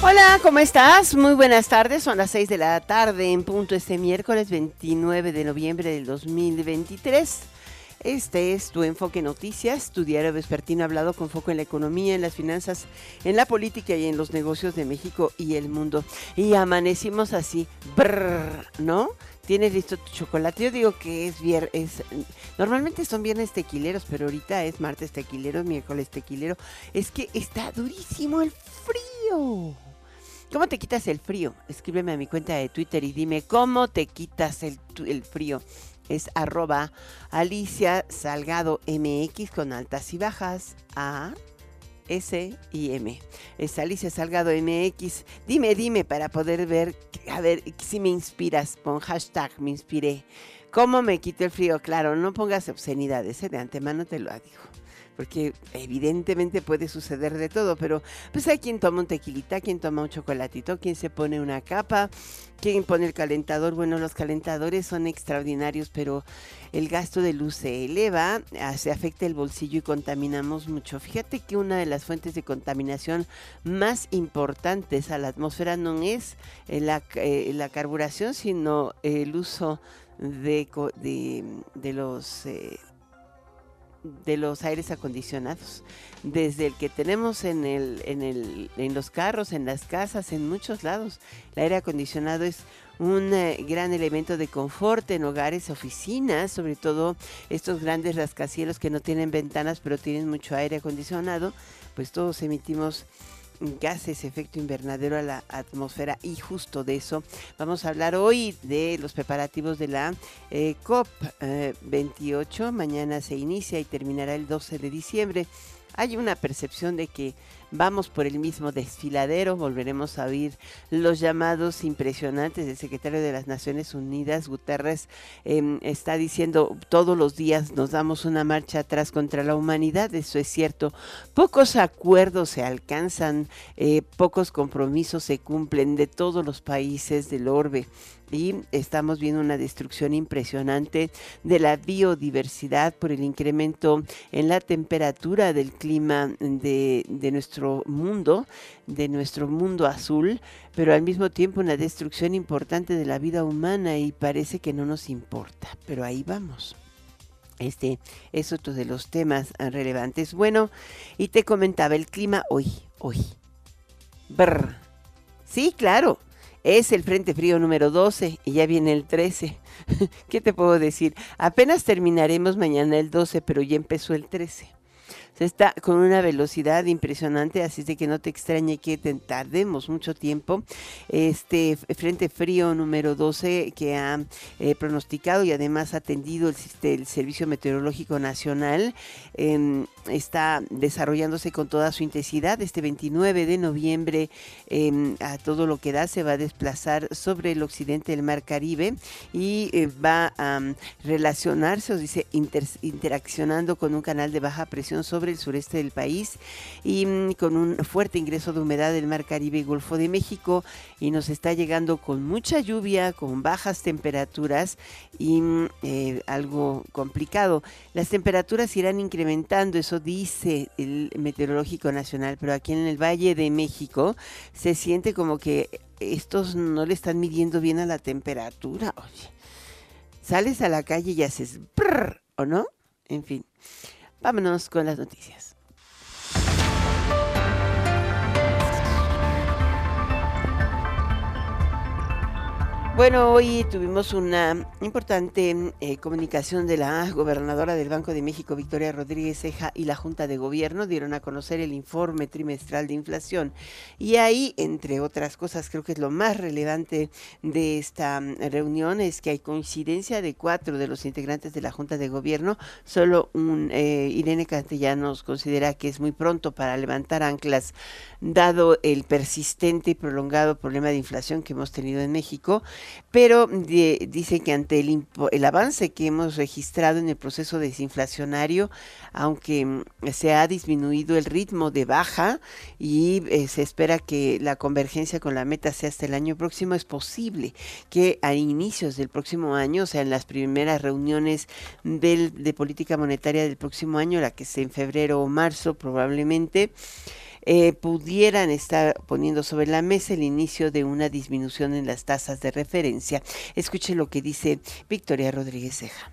Hola, ¿cómo estás? Muy buenas tardes. Son las 6 de la tarde en punto este miércoles 29 de noviembre del 2023. Este es tu Enfoque Noticias, tu diario vespertino hablado con foco en la economía, en las finanzas, en la política y en los negocios de México y el mundo. Y amanecimos así, brrr, ¿no? Tienes listo tu chocolate. Yo digo que es viernes. Normalmente son viernes tequileros, pero ahorita es martes tequilero, miércoles tequilero. Es que está durísimo el frío. ¿Cómo te quitas el frío? Escríbeme a mi cuenta de Twitter y dime cómo te quitas el, frío. Es arroba Alicia Salgado MX con altas y bajas. A S y M. Es Alicia Salgado MX. Dime, dime para poder ver, a ver si me inspiras. Pon hashtag me inspiré. ¿Cómo me quito el frío? Claro, no pongas obscenidades, ¿eh? de antemano te lo digo porque evidentemente puede suceder de todo, pero pues hay quien toma un tequilita, quien toma un chocolatito, quien se pone una capa, quien pone el calentador. Bueno, los calentadores son extraordinarios, pero el gasto de luz se eleva, ah, se afecta el bolsillo y contaminamos mucho. Fíjate que una de las fuentes de contaminación más importantes a la atmósfera no es eh, la, eh, la carburación, sino el uso de, de, los... Eh, de los aires acondicionados, desde el que tenemos en, el, en, el, en los carros, en las casas, en muchos lados. El aire acondicionado es un eh, gran elemento de confort en hogares, oficinas, sobre todo estos grandes rascacielos que no tienen ventanas pero tienen mucho aire acondicionado, pues todos emitimos gases, efecto invernadero a la atmósfera y justo de eso vamos a hablar hoy de los preparativos de la eh, COP 28. Eh, Mañana se inicia y terminará el 12 de diciembre. Hay una percepción de que vamos por el mismo desfiladero, volveremos a oír los llamados impresionantes. Del secretario de las Naciones Unidas, Guterres, em, está diciendo todos los días nos damos una marcha atrás contra la humanidad, eso es cierto, pocos acuerdos se alcanzan, eh, pocos compromisos se cumplen de todos los países del orbe y estamos viendo una destrucción impresionante de la biodiversidad por el incremento en la temperatura del clima de, de nuestro mundo, de nuestro mundo azul, pero al mismo tiempo una destrucción importante de la vida humana y parece que no nos importa, pero ahí vamos. Este es otro de los temas relevantes. Bueno, y te comentaba el clima hoy, hoy. Brr. Sí, claro, es el Frente Frío número 12 y ya viene el 13. ¿Qué te puedo decir? Apenas terminaremos mañana el 12, pero ya empezó el 13 está con una velocidad impresionante, así de que no te extrañe que tardemos mucho tiempo. Este Frente Frío número 12 que ha eh, pronosticado y además atendido el, Servicio Meteorológico Nacional em, está desarrollándose con toda su intensidad. Este 29 de noviembre em, a todo lo que da se va a desplazar sobre el occidente del Mar Caribe y eh, va a relacionarse, o dice, interaccionando con un canal de baja presión sobre el sureste del país y mm, con un fuerte ingreso de humedad del Mar Caribe y Golfo de México y nos está llegando con mucha lluvia, con bajas temperaturas y mm, eh, algo complicado. Las temperaturas irán incrementando, eso dice el Meteorológico Nacional, pero aquí en el Valle de México se siente como que estos no le están midiendo bien a la temperatura. Oye, sales a la calle y haces brrr, ¿o no? En fin. Vámonos con las noticias. Bueno, hoy tuvimos una importante eh, comunicación de la gobernadora del Banco de México, Victoria Rodríguez Ceja, y la Junta de Gobierno dieron a conocer el informe trimestral de inflación. Y ahí, entre otras cosas, creo que es lo más relevante de esta mm, reunión, es que hay coincidencia de cuatro de los integrantes de la Junta de Gobierno. Solo un eh, Irene Castellanos considera que es muy pronto para levantar anclas, dado el persistente y prolongado problema de inflación que hemos tenido en México pero dice que ante el, el, avance que hemos registrado en el proceso desinflacionario, aunque mm, se ha disminuido el ritmo de baja y eh, se espera que la convergencia con la meta sea hasta el año próximo, es posible que a inicios del próximo año, o sea, en las primeras reuniones del, de política monetaria del próximo año, la que sea en febrero o marzo probablemente, eh, pudieran estar poniendo sobre la mesa el inicio de una disminución en las tasas de referencia. Escuche lo que dice Victoria Rodríguez Ceja.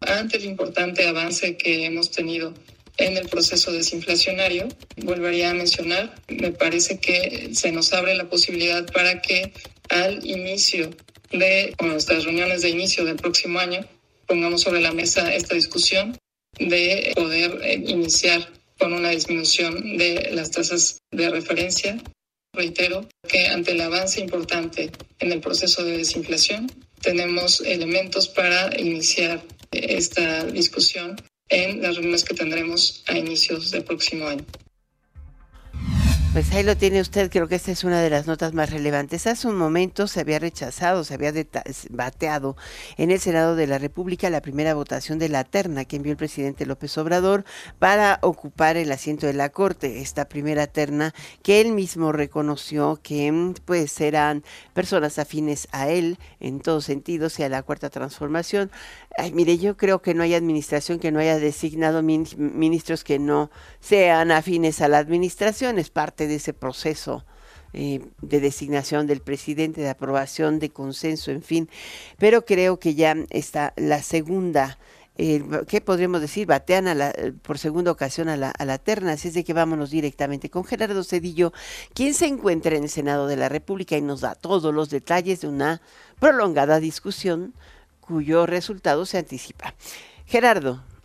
Ante el importante avance que hemos tenido en el proceso desinflacionario, volvería a mencionar, me parece que se nos abre la posibilidad para que al inicio de nuestras reuniones de inicio del próximo año pongamos sobre la mesa esta discusión de poder eh, iniciar con una disminución de las tasas de referencia. Reitero que ante el avance importante en el proceso de desinflación, tenemos elementos para iniciar esta discusión en las reuniones que tendremos a inicios del próximo año. Pues ahí lo tiene usted, creo que esta es una de las notas más relevantes. Hace un momento se había rechazado, se había bateado en el Senado de la República la primera votación de la terna que envió el presidente López Obrador para ocupar el asiento de la Corte. Esta primera terna que él mismo reconoció que pues eran personas afines a él en todos sentidos y a la cuarta transformación. Ay, mire, yo creo que no hay administración que no haya designado ministros que no sean afines a la administración, es parte de ese proceso eh, de designación del presidente, de aprobación, de consenso, en fin. Pero creo que ya está la segunda, eh, ¿qué podríamos decir? Batean a la, por segunda ocasión a la, a la terna, así es de que vámonos directamente con Gerardo Cedillo, quien se encuentra en el Senado de la República y nos da todos los detalles de una prolongada discusión cuyo resultado se anticipa. Gerardo.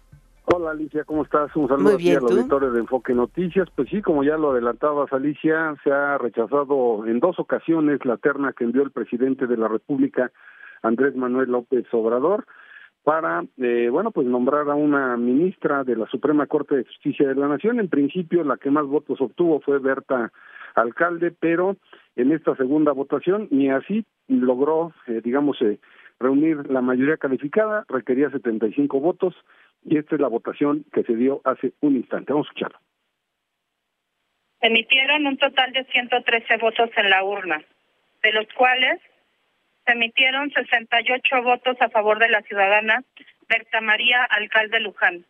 Hola Alicia, ¿cómo estás? Un saludo aquí al auditorio de Enfoque Noticias. Pues sí, como ya lo adelantabas Alicia, se ha rechazado en dos ocasiones la terna que envió el presidente de la República, Andrés Manuel López Obrador, para, eh, bueno, pues nombrar a una ministra de la Suprema Corte de Justicia de la Nación. En principio, la que más votos obtuvo fue Berta Alcalde, pero en esta segunda votación ni así logró, eh, digamos, eh, reunir la mayoría calificada, requería 75 votos y esta es la votación que se dio hace un instante. Vamos a escucharlo. Emitieron un total de 113 votos en la urna, de los cuales se emitieron 68 votos a favor de la ciudadana Berta María Alcalde Luján.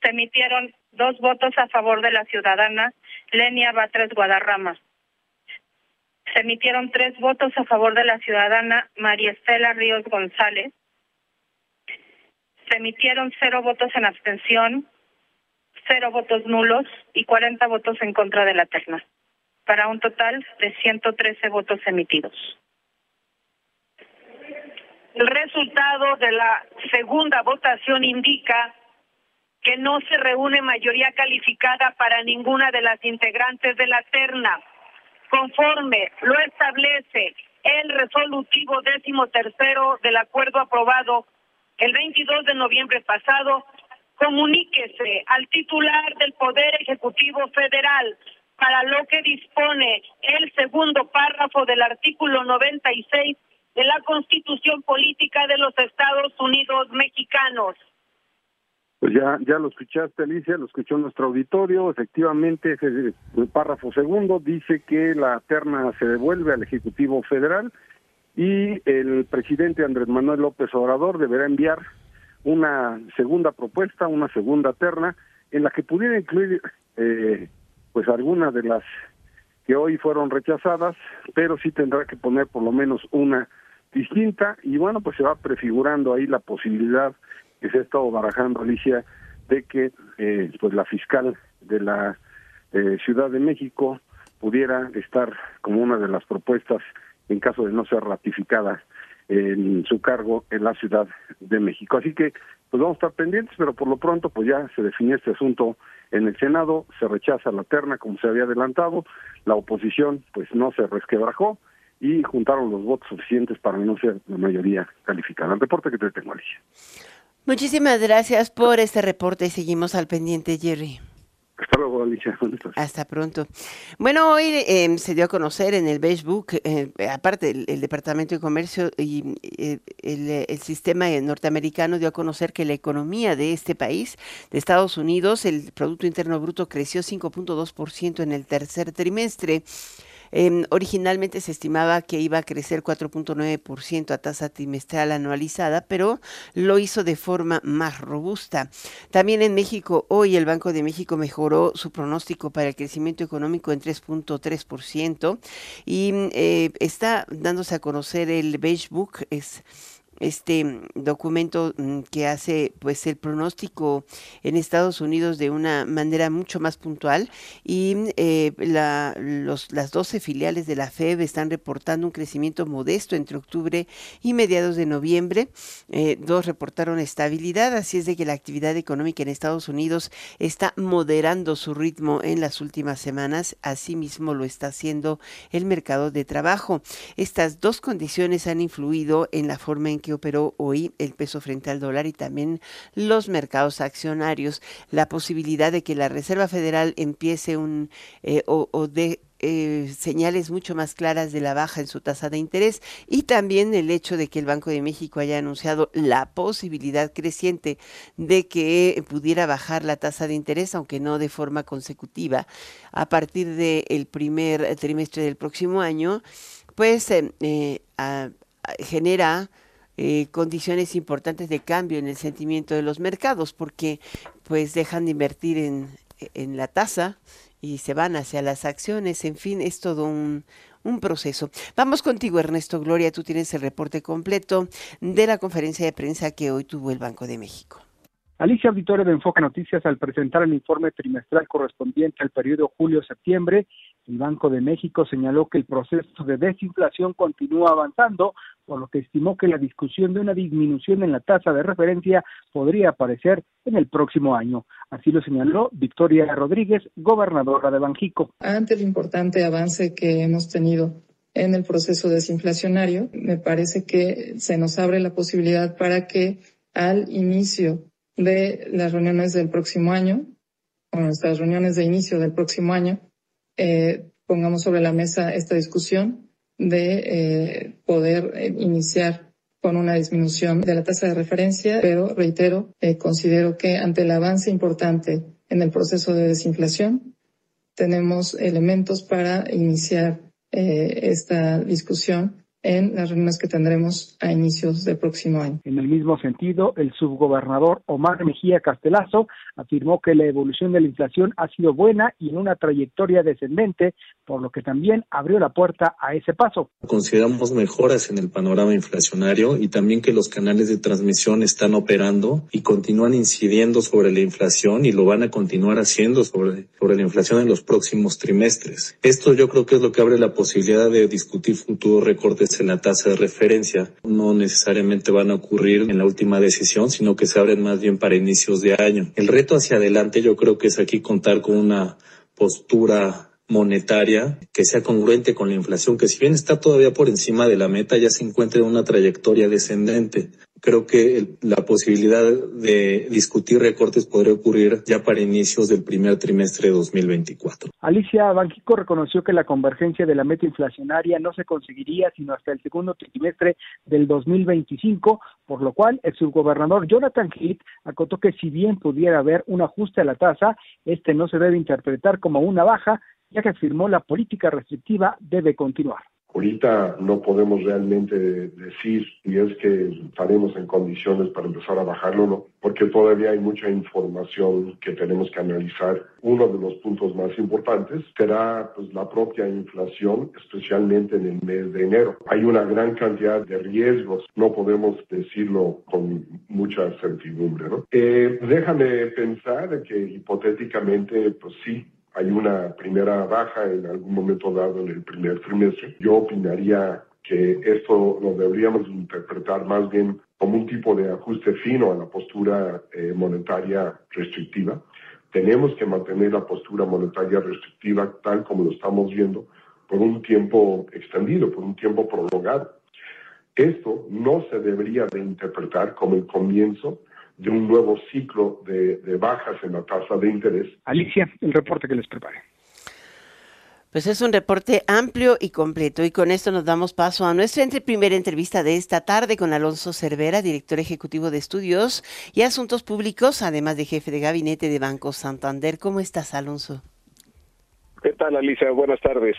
Se emitieron dos votos a favor de la ciudadana Lenia Batres Guadarrama se emitieron tres votos a favor de la ciudadana María Estela Ríos González. Se emitieron cero votos en abstención, cero votos nulos y 40 votos en contra de la terna, para un total de 113 votos emitidos. El resultado de la segunda votación indica que no se reúne mayoría calificada para ninguna de las integrantes de la terna conforme lo establece el resolutivo décimo tercero del acuerdo aprobado el 22 de noviembre pasado, comuníquese al titular del Poder Ejecutivo Federal para lo que dispone el segundo párrafo del artículo 96 de la Constitución Política de los Estados Unidos Mexicanos pues ya, ya lo escuchaste, Alicia, lo escuchó nuestro auditorio. Efectivamente, ese, el párrafo segundo dice que la terna se devuelve al Ejecutivo Federal y el presidente Andrés Manuel López Obrador deberá enviar una segunda propuesta, una segunda terna, en la que pudiera incluir eh, pues algunas de las que hoy fueron rechazadas, pero sí tendrá que poner por lo menos una distinta y bueno, pues se va prefigurando ahí la posibilidad que se ha estado barajando, Alicia, de que eh, pues la fiscal de la eh, Ciudad de México pudiera estar como una de las propuestas en caso de no ser ratificada en su cargo en la Ciudad de México. Así que pues vamos a estar pendientes, pero por lo pronto pues ya se definió este asunto en el Senado, se rechaza la terna como se había adelantado, la oposición pues no se resquebrajó y juntaron los votos suficientes para no ser la mayoría calificada. El reporte que te tengo, Alicia. Muchísimas gracias por este reporte y seguimos al pendiente, Jerry. Hasta luego, Alicia. Hasta pronto. Bueno, hoy em, se dio a conocer en el Facebook, eh, aparte el, Departamento de Comercio y eh, el, el, sistema norteamericano dio a conocer que la economía de este país, de Estados Unidos, el Producto Interno Bruto creció 5.2% en el tercer trimestre. Em, originalmente se estimaba que iba a crecer 4.9% a tasa trimestral anualizada, pero lo hizo de forma más robusta. También en México, hoy el Banco de México mejoró su pronóstico para el crecimiento económico en 3.3% y eh, está dándose a conocer el Beige Book, es este documento mm, que hace pues el pronóstico en Estados Unidos de una manera mucho más puntual y eh, la, los, las 12 filiales de la FEB están reportando un crecimiento modesto entre octubre y mediados de noviembre. Eh, dos reportaron estabilidad, así es de que la actividad económica en Estados Unidos está moderando su ritmo en las últimas semanas, asimismo lo está haciendo el mercado de trabajo. Estas dos condiciones han influido en la forma en que operó hoy el peso frente al dólar y también los mercados accionarios. La posibilidad de que la Reserva Federal empiece un eh, o, de eh, señales mucho más claras de la baja en su tasa de interés y también el hecho de que el Banco de México haya anunciado la posibilidad creciente de que pudiera bajar la tasa de interés, aunque no de forma consecutiva, a partir del primer trimestre del próximo año, pues eh, genera eh, condiciones importantes de cambio en el sentimiento de los mercados, porque pues dejan de invertir en, en la tasa y se van hacia las acciones, en fin, es todo un, un proceso. Vamos contigo, Ernesto Gloria, tú tienes el reporte completo de la conferencia de prensa que hoy tuvo el Banco de México. Alicia Auditorio de Enfoque Noticias, al presentar el informe trimestral correspondiente al periodo julio-septiembre, el Banco de México señaló que el proceso de desinflación continúa avanzando, por lo que estimó que la discusión de una disminución en la tasa de referencia podría aparecer en el próximo año. Así lo señaló Victoria Rodríguez, gobernadora de Banjico. Ante el importante avance que hemos tenido en el proceso desinflacionario, me parece que se nos abre la posibilidad para que al inicio de las reuniones del próximo año, o nuestras reuniones de inicio del próximo año, eh, pongamos sobre la mesa esta discusión de eh, poder eh, iniciar con una disminución de la tasa de referencia, pero reitero, considero que ante el avance importante en el proceso de desinflación, tenemos elementos para iniciar esta discusión en las reuniones que tendremos a inicios del próximo año. En el mismo sentido, el subgobernador Omar Mejía Castelazo afirmó que la evolución de la inflación ha sido buena y en una trayectoria descendente, por lo que también abrió la puerta a ese paso. Consideramos mejoras en el panorama inflacionario y también que los canales de transmisión están operando y continúan incidiendo sobre la inflación y lo van a continuar haciendo sobre, sobre la inflación en los próximos trimestres. Esto yo creo que es lo que abre la posibilidad de discutir futuros recortes en la tasa de referencia no necesariamente van a ocurrir en la última decisión, sino que se abren más bien para inicios de año. El reto hacia adelante yo creo que es aquí contar con una postura monetaria que sea congruente con la inflación, que si bien está todavía por encima de la meta, ya se encuentra en una trayectoria descendente creo que la posibilidad de discutir recortes podría ocurrir ya para inicios del primer trimestre de 2024. Alicia Banquico reconoció que la convergencia de la meta inflacionaria no se conseguiría sino hasta el segundo trimestre del 2025, por lo cual el subgobernador Jonathan Heath acotó que si bien pudiera haber un ajuste a la tasa, este no se debe interpretar como una baja, ya que afirmó la política restrictiva debe continuar. Ahorita no podemos realmente decir si es que estaremos en condiciones para empezar a bajarlo, no, porque todavía hay mucha información que tenemos que analizar. Uno de los puntos más importantes será pues, la propia inflación, especialmente en el mes de enero. Hay una gran cantidad de riesgos, no podemos decirlo con mucha certidumbre. ¿no? Eh, déjame pensar que hipotéticamente, pues sí, hay una primera baja en algún momento dado en el primer trimestre. Yo opinaría que esto lo deberíamos interpretar más bien como un tipo de ajuste fino a la postura eh, monetaria restrictiva. Tenemos que mantener la postura monetaria restrictiva tal como lo estamos viendo por un tiempo extendido, por un tiempo prolongado. Esto no se debería de interpretar como el comienzo de un nuevo ciclo de, bajas en la tasa de interés. Alicia, el reporte que les prepare. Pues es un reporte amplio y completo y con esto nos damos paso a nuestra primera entrevista de esta tarde con Alonso Cervera, director ejecutivo de estudios y asuntos públicos, además de jefe de gabinete de Banco Santander. ¿Cómo estás, Alonso? ¿Qué tal, Alicia? Buenas tardes.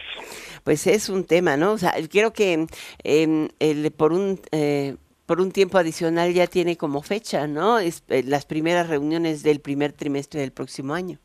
Pues es un tema, ¿no? O sea, quiero que em, el, por un... Eh, por un tiempo adicional ya tiene como fecha, ¿no? Es, eh, las primeras reuniones del primer trimestre del próximo año.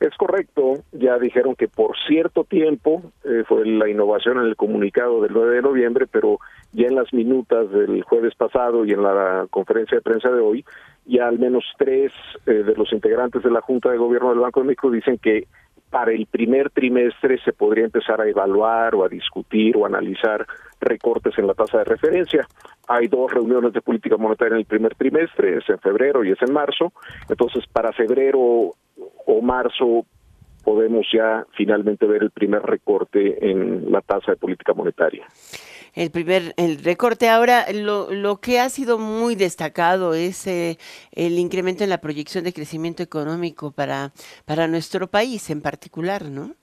Es correcto, ya dijeron que por cierto tiempo, eh, fue la innovación en el comunicado del 9 de noviembre, pero ya en las minutas del jueves pasado y en la conferencia de prensa de hoy, ya al menos tres de los integrantes de la Junta de Gobierno del Banco de México dicen que para el primer trimestre se podría empezar a evaluar o a discutir o analizar recortes en la tasa de referencia. Hay dos reuniones de política monetaria en el primer trimestre, es en febrero y es en marzo. Entonces, para febrero o marzo podemos ya finalmente ver el primer recorte en la tasa de política monetaria el primer el recorte. Ahora, lo, lo que ha sido muy destacado es eh, el incremento en la proyección de crecimiento económico para, para nuestro país en particular, ¿no?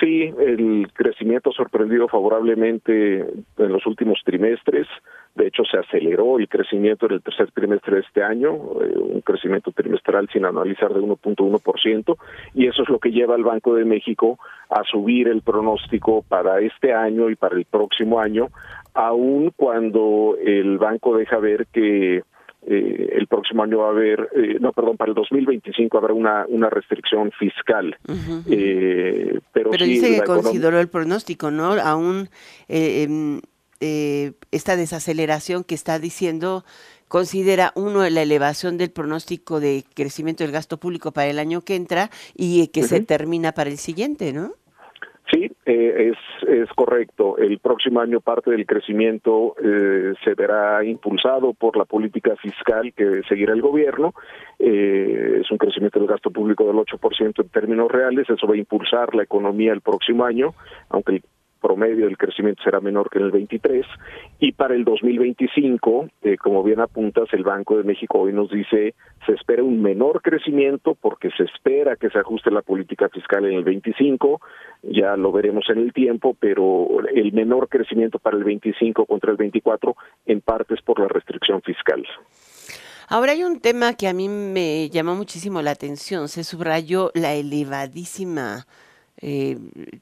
Sí, el crecimiento ha sorprendido favorablemente en los últimos trimestres. De hecho, se aceleró el crecimiento en el tercer trimestre de este año, eh, un crecimiento trimestral sin analizar de 1.1%, y eso es lo que lleva al Banco de México a subir el pronóstico para este año y para el próximo año, aun cuando el banco deja ver que eh, el próximo año va a haber, eh, no, perdón, para el 2025 habrá una, una restricción fiscal. eh, pero, dice que consideró el pronóstico, ¿no? Aún eh, em, eh, esta desaceleración que está diciendo considera uno la elevación del pronóstico de crecimiento del gasto público para el año que entra y que se termina para el siguiente, ¿no? Sí, eh, es, es correcto. El próximo año parte del crecimiento eh, se verá impulsado por la política fiscal que seguirá el gobierno. Eh, es un crecimiento del gasto público del 8% en términos reales. Eso va a impulsar la economía el próximo año, aunque el promedio del crecimiento será menor que en el 23 y para el 2025, eh, como bien apuntas, el Banco de México hoy nos dice se espera un menor crecimiento porque se espera que se ajuste la política fiscal en el 25, ya lo veremos en el tiempo, pero el menor crecimiento para el 25 contra el 24 en parte es por la restricción fiscal. Ahora hay un tema que a mí me llamó muchísimo la atención, se subrayó la elevadísima eh,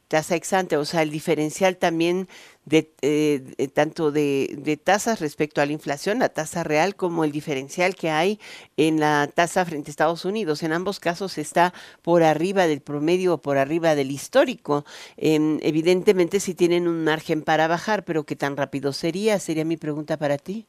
tasa exante, o sea, el diferencial también de, eh, tanto de, tasas respecto a la inflación, la tasa real, como el diferencial que hay en la tasa frente a Estados Unidos. En ambos casos está por arriba del promedio o por arriba del histórico. Eh, evidentemente si tienen un margen para bajar, pero ¿qué tan rápido sería? Sería mi pregunta para ti.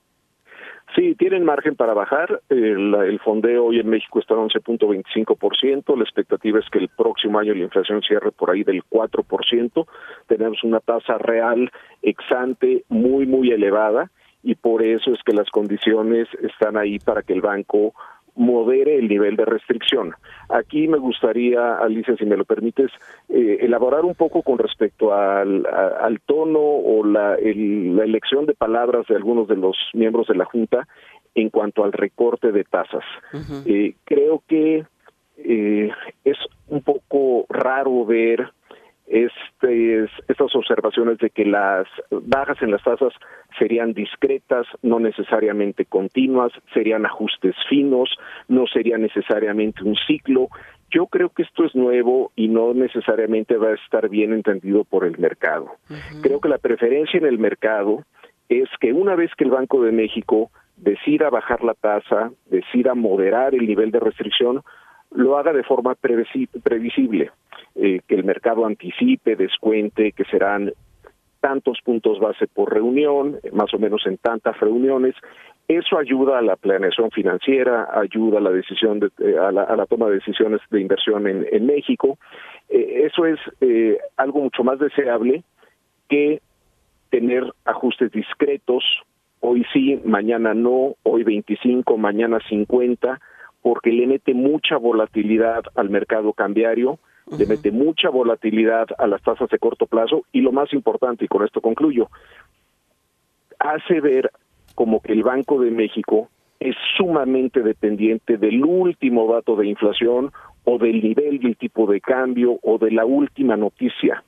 Sí, tienen margen para bajar. El, el fondeo hoy en México está en 11.25%. La expectativa es que el próximo año la inflación cierre por ahí del 4%. Tenemos una tasa real exante muy, muy elevada y por eso es que las condiciones están ahí para que el banco modere el nivel de restricción. Aquí me gustaría, Alicia, si me lo permites, eh, elaborar un poco con respecto al, al tono o la, la, elección de palabras de algunos de los miembros de la Junta en cuanto al recorte de tasas. eh, creo que eh, es un poco raro ver este, estas observaciones de que las bajas en las tasas serían discretas, no necesariamente continuas, serían ajustes finos, no sería necesariamente un ciclo. Yo creo que esto es nuevo y no necesariamente va a estar bien entendido por el mercado. Creo que la preferencia en el mercado es que una vez que el Banco de México decida bajar la tasa, decida moderar el nivel de restricción, lo haga de forma previsible eh, que el mercado anticipe, descuente, que serán tantos puntos base por reunión, más o menos en tantas reuniones. Eso ayuda a la planeación financiera, ayuda a la decisión, de, eh, a, la, a, la, toma de decisiones de inversión en, México. Eh, eso es eh, algo mucho más deseable que tener ajustes discretos. Hoy sí, mañana no, hoy 25, mañana 50, porque le mete mucha volatilidad al mercado cambiario le mete mucha volatilidad a las tasas de corto plazo y lo más importante, y con esto concluyo, hace ver como que el Banco de México es sumamente dependiente del último dato de inflación o del nivel del tipo de cambio o de la última noticia,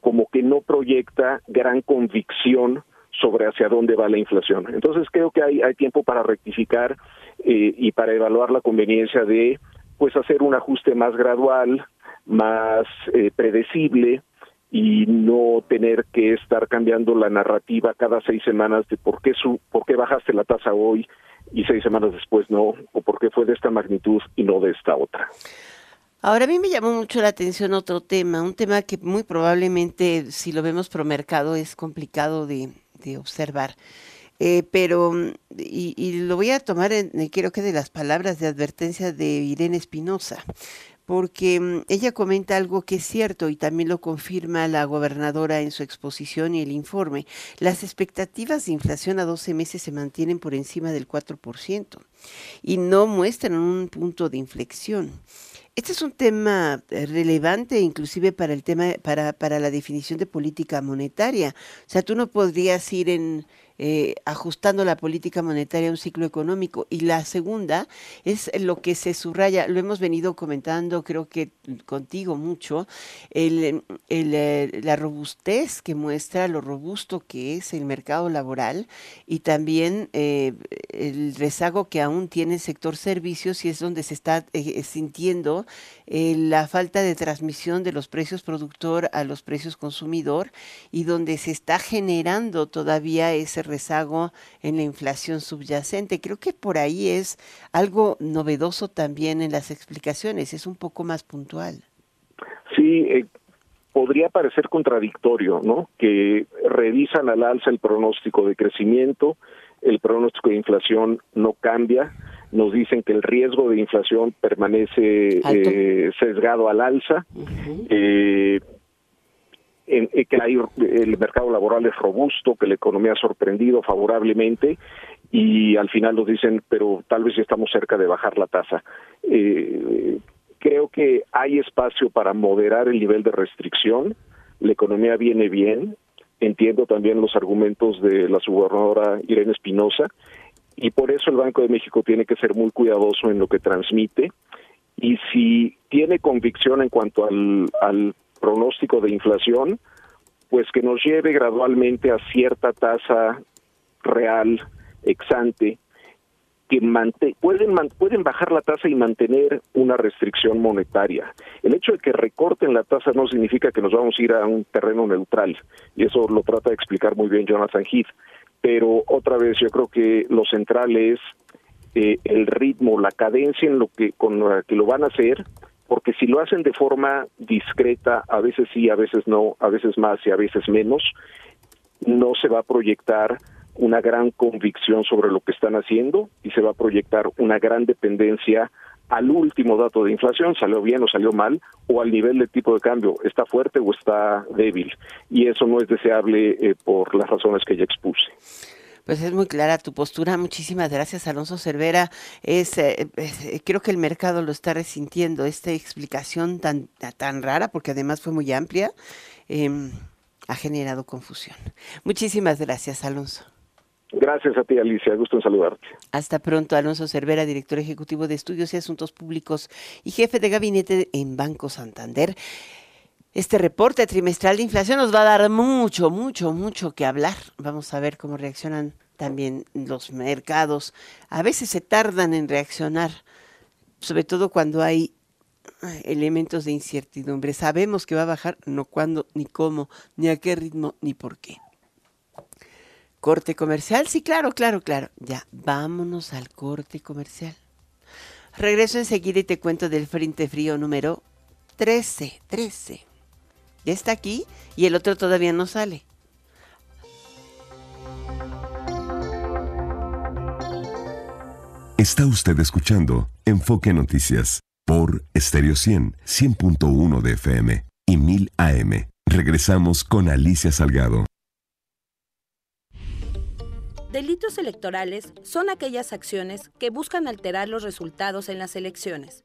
como que no proyecta gran convicción sobre hacia dónde va la inflación. Entonces creo que hay, hay tiempo para rectificar eh, y para evaluar la conveniencia de pues hacer un ajuste más gradual, más eh, predecible y no tener que estar cambiando la narrativa cada seis semanas de por qué su, por qué bajaste la tasa hoy y seis semanas después no, o por qué fue de esta magnitud y no de esta otra. Ahora a mí me llamó mucho la atención otro tema, un tema que muy probablemente si lo vemos pro mercado es complicado de, de observar. Eh, pero, y, y, lo voy a tomar, en, creo que de las palabras de advertencia de Irene Espinosa, porque mm, ella comenta algo que es cierto y también lo confirma la gobernadora en su exposición y el informe. Las expectativas de inflación a 12 meses se mantienen por encima del 4% y no muestran un punto de inflexión. Este es un tema eh, relevante inclusive para el tema para, para la definición de política monetaria. O sea, tú no podrías ir en eh, ajustando la política monetaria a un ciclo económico. Y la segunda es lo que se subraya, lo hemos venido comentando creo que contigo mucho, eh, la robustez que muestra, lo robusto que es el mercado laboral y también eh, el rezago que aún tiene el sector servicios y es donde se está sintiendo la falta de transmisión de los precios productor a los precios consumidor y donde se está generando todavía ese rezago en la inflación subyacente. Creo que por ahí es algo novedoso también en las explicaciones, es un poco más puntual. Sí, eh, podría parecer contradictorio, ¿no? Que revisan al alza el pronóstico de crecimiento, el pronóstico de inflación no cambia, nos dicen que el riesgo de inflación permanece eh, sesgado al alza, eh, eh, que el mercado laboral es robusto, que la economía ha sorprendido favorablemente y al final nos dicen, pero tal vez estamos cerca de bajar la tasa. Eh, creo que hay espacio para moderar el nivel de restricción, la economía viene bien, entiendo también los argumentos de la subgobernadora Irene Espinosa y por eso el Banco de México tiene que ser muy cuidadoso en lo que transmite y si tiene convicción en cuanto al, al pronóstico de inflación, pues que nos lleve gradualmente a cierta tasa real exante que pueden, pueden bajar la tasa y mantener una restricción monetaria. El hecho de que recorten la tasa no significa que nos vamos a ir a un terreno neutral, y eso lo trata de explicar muy bien Jonathan Heath. Pero otra vez yo creo que lo central es eh, el ritmo, la cadencia en lo que con la que lo van a hacer porque si lo hacen de forma discreta, a veces sí, a veces no, a veces más y a veces menos, no se va a proyectar una gran convicción sobre lo que están haciendo y se va a proyectar una gran dependencia al último dato de inflación, salió bien o salió mal, o al nivel de tipo de cambio, está fuerte o está débil. Y eso no es deseable eh, por las razones que ya expuse. Pues es muy clara tu postura. Muchísimas gracias, Alonso Cervera. Es, eh, eh, creo que el mercado lo está resintiendo. Esta explicación tan, tan rara, porque además fue muy amplia, em, ha generado confusión. Muchísimas gracias, Alonso. Gracias a ti, Alicia. Gusto en saludarte. Hasta pronto, Alonso Cervera, director ejecutivo de Estudios y Asuntos Públicos y jefe de gabinete en Banco Santander. Este reporte trimestral de inflación nos va a dar mucho, mucho, mucho que hablar. Vamos a ver cómo reaccionan también los mercados. A veces se tardan en reaccionar, sobre todo cuando hay elementos de incertidumbre. Sabemos que va a bajar, no cuándo, ni cómo, ni a qué ritmo, ni por qué. Corte comercial, sí, claro, claro, claro. Ya, vámonos al corte comercial. Regreso enseguida y te cuento del Frente Frío número 13, 13 ya está aquí y el otro todavía no sale. Está usted escuchando Enfoque Noticias por Stereo 100, 100.1 de FM y 1000 AM. Regresamos con Alicia Salgado. Delitos electorales son aquellas acciones que buscan alterar los resultados en las elecciones.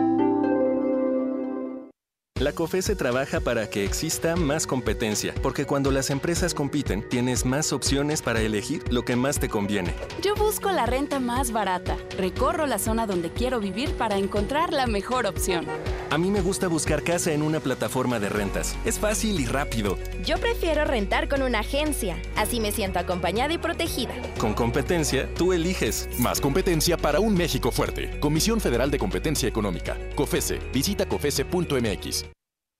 La COFESE trabaja para que exista más competencia, porque cuando las empresas compiten, tienes más opciones para elegir lo que más te conviene. Yo busco la renta más barata, recorro la zona donde quiero vivir para encontrar la mejor opción. A mí me gusta buscar casa en una plataforma de rentas. Es fácil y rápido. Yo prefiero rentar con una agencia, así me siento acompañada y protegida. Con competencia, tú eliges. Más competencia para un México fuerte. Comisión Federal de Competencia Económica. COFESE. Visita COFESE.mx.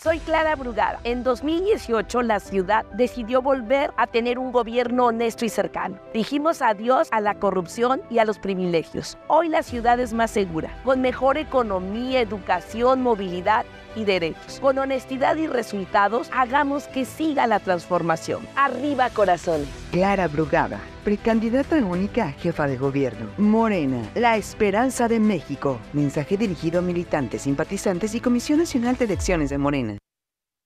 Soy Clara Brugada. En 2018 la ciudad decidió volver a tener un gobierno honesto y cercano. Dijimos adiós a la corrupción y a los privilegios. Hoy la ciudad es más segura, con mejor economía, educación, movilidad Con honestidad y resultados, hagamos que siga la transformación. Arriba corazones. Clara Brugada, precandidata única a jefa de gobierno. Morena, la esperanza de México. Mensaje dirigido a militantes, simpatizantes y Comisión Nacional de Elecciones de Morena.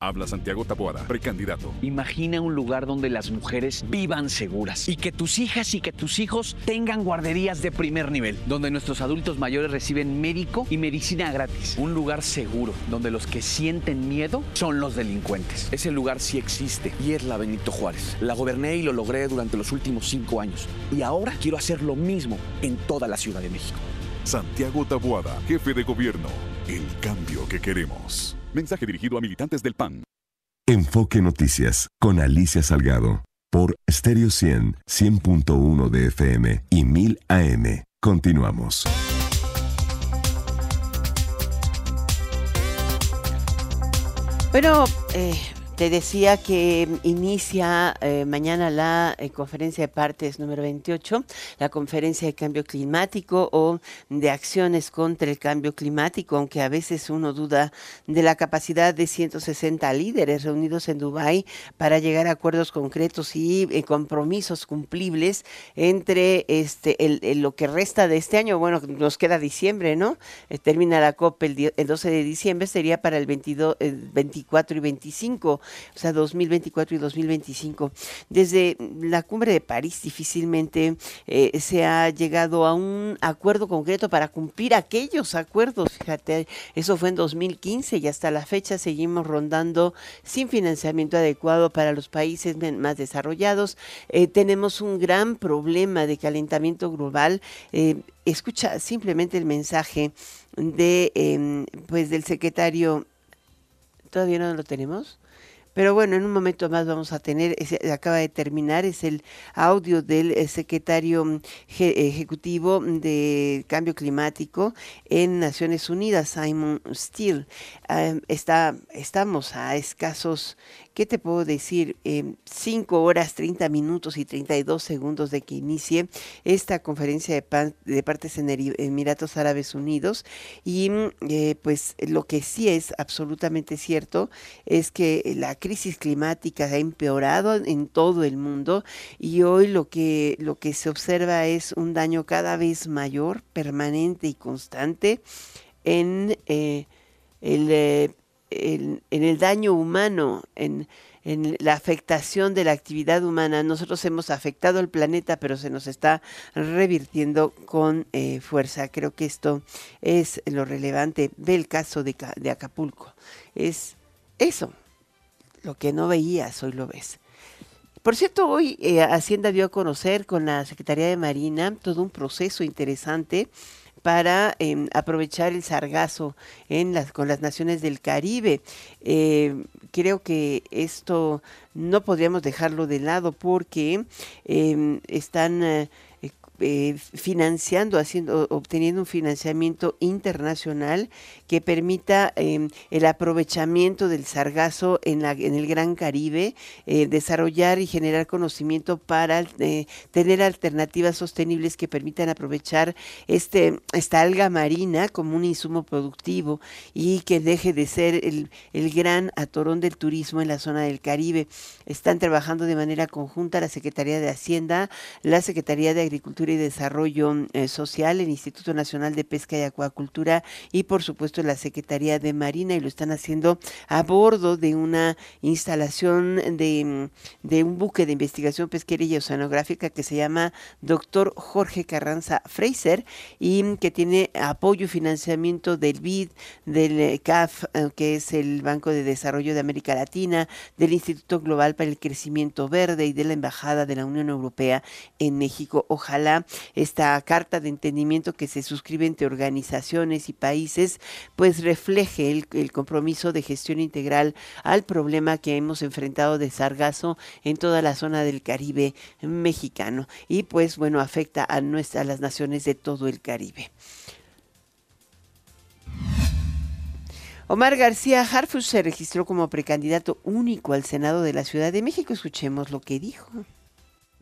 Habla Santiago Taboada, precandidato. Imagina un lugar donde las mujeres vivan seguras y que tus hijas y que tus hijos tengan guarderías de primer nivel, donde nuestros adultos mayores reciben médico y medicina gratis. Un lugar seguro, donde los que sienten miedo son los delincuentes. Ese lugar sí existe y es la Benito Juárez. La goberné y lo logré durante los últimos cinco años. Y ahora quiero hacer lo mismo en toda la Ciudad de México. Santiago Taboada, jefe de gobierno. El cambio que queremos. Mensaje dirigido a militantes del PAN. Enfoque Noticias con Alicia Salgado por Stereo 100, 100.1 de FM y 1000 AM. Continuamos. Bueno, eh, te decía que inicia eh, mañana la eh, conferencia de partes número 28, la conferencia de cambio climático o de acciones contra el cambio climático, aunque a veces uno duda de la capacidad de 160 líderes reunidos en Dubái para llegar a acuerdos concretos y eh, compromisos cumplibles entre este el, lo que resta de este año. Bueno, nos queda diciembre, ¿no? termina la COP el, el, 12 de diciembre, sería para el 22, el 24 y 25 o sea, 2024 y 2025. Desde la cumbre de París difícilmente eh, se ha llegado a un acuerdo concreto para cumplir aquellos acuerdos. Fíjate, eso fue en 2015 y hasta la fecha seguimos rondando sin financiamiento adecuado para los países más desarrollados. Eh, tenemos un gran problema de calentamiento global. Eh, escucha simplemente el mensaje de em, pues del secretario todavía no lo tenemos pero bueno, en un momento más vamos a tener, acaba de terminar, es el audio del eh, secretario mm, ejecutivo de Cambio Climático en Naciones Unidas, Simon Steele. está, estamos a escasos ¿qué te puedo decir? 5 em, horas, 30 minutos y 32 segundos de que inicie esta conferencia de, de partes en Emiratos Árabes Unidos. Y mm, eh, pues lo que sí es absolutamente cierto es que la crisis climática ha empeorado en todo el mundo y hoy lo que, lo que se observa es un daño cada vez mayor, permanente y constante en... Eh, el, en el daño humano, en en la afectación de la actividad humana. Nosotros hemos afectado al planeta, pero se nos está revirtiendo con eh, fuerza. Creo que esto es lo relevante del caso de, de Acapulco. Es eso, lo que no veías, hoy lo ves. Por cierto, hoy eh, Hacienda dio a conocer con la Secretaría de Marina todo un proceso interesante para em, aprovechar el sargazo en las, con las naciones del Caribe. Eh, creo que esto no podríamos dejarlo de lado porque em, están... Eh, financiando, haciendo, obteniendo un financiamiento internacional que permita em, el aprovechamiento del sargazo en, la, en el Gran Caribe, eh, desarrollar y generar conocimiento para eh, tener alternativas sostenibles que permitan aprovechar este, esta alga marina como un insumo productivo y que deje de ser el, el gran atorón del turismo en la zona del Caribe. Están trabajando de manera conjunta la Secretaría de Hacienda, la Secretaría de Agricultura y Desarrollo eh, Social, el Instituto Nacional de Pesca y Acuacultura y por supuesto la Secretaría de Marina y lo están haciendo a bordo de una instalación de, de un buque de investigación pesquera y oceanográfica que se llama Doctor Jorge Carranza Fraser y que tiene apoyo y financiamiento del BID, del eh, CAF, eh, que es el Banco de Desarrollo de América Latina, del Instituto Global para el Crecimiento Verde y de la Embajada de la Unión Europea en México. Ojalá esta carta de entendimiento que se suscribe entre organizaciones y países, pues refleje el, compromiso de gestión integral al problema que hemos enfrentado de sargazo en toda la zona del Caribe mexicano y pues bueno, afecta a, nuestra, a las naciones de todo el Caribe. Omar García Harfus se registró como precandidato único al Senado de la Ciudad de México. Escuchemos lo que dijo.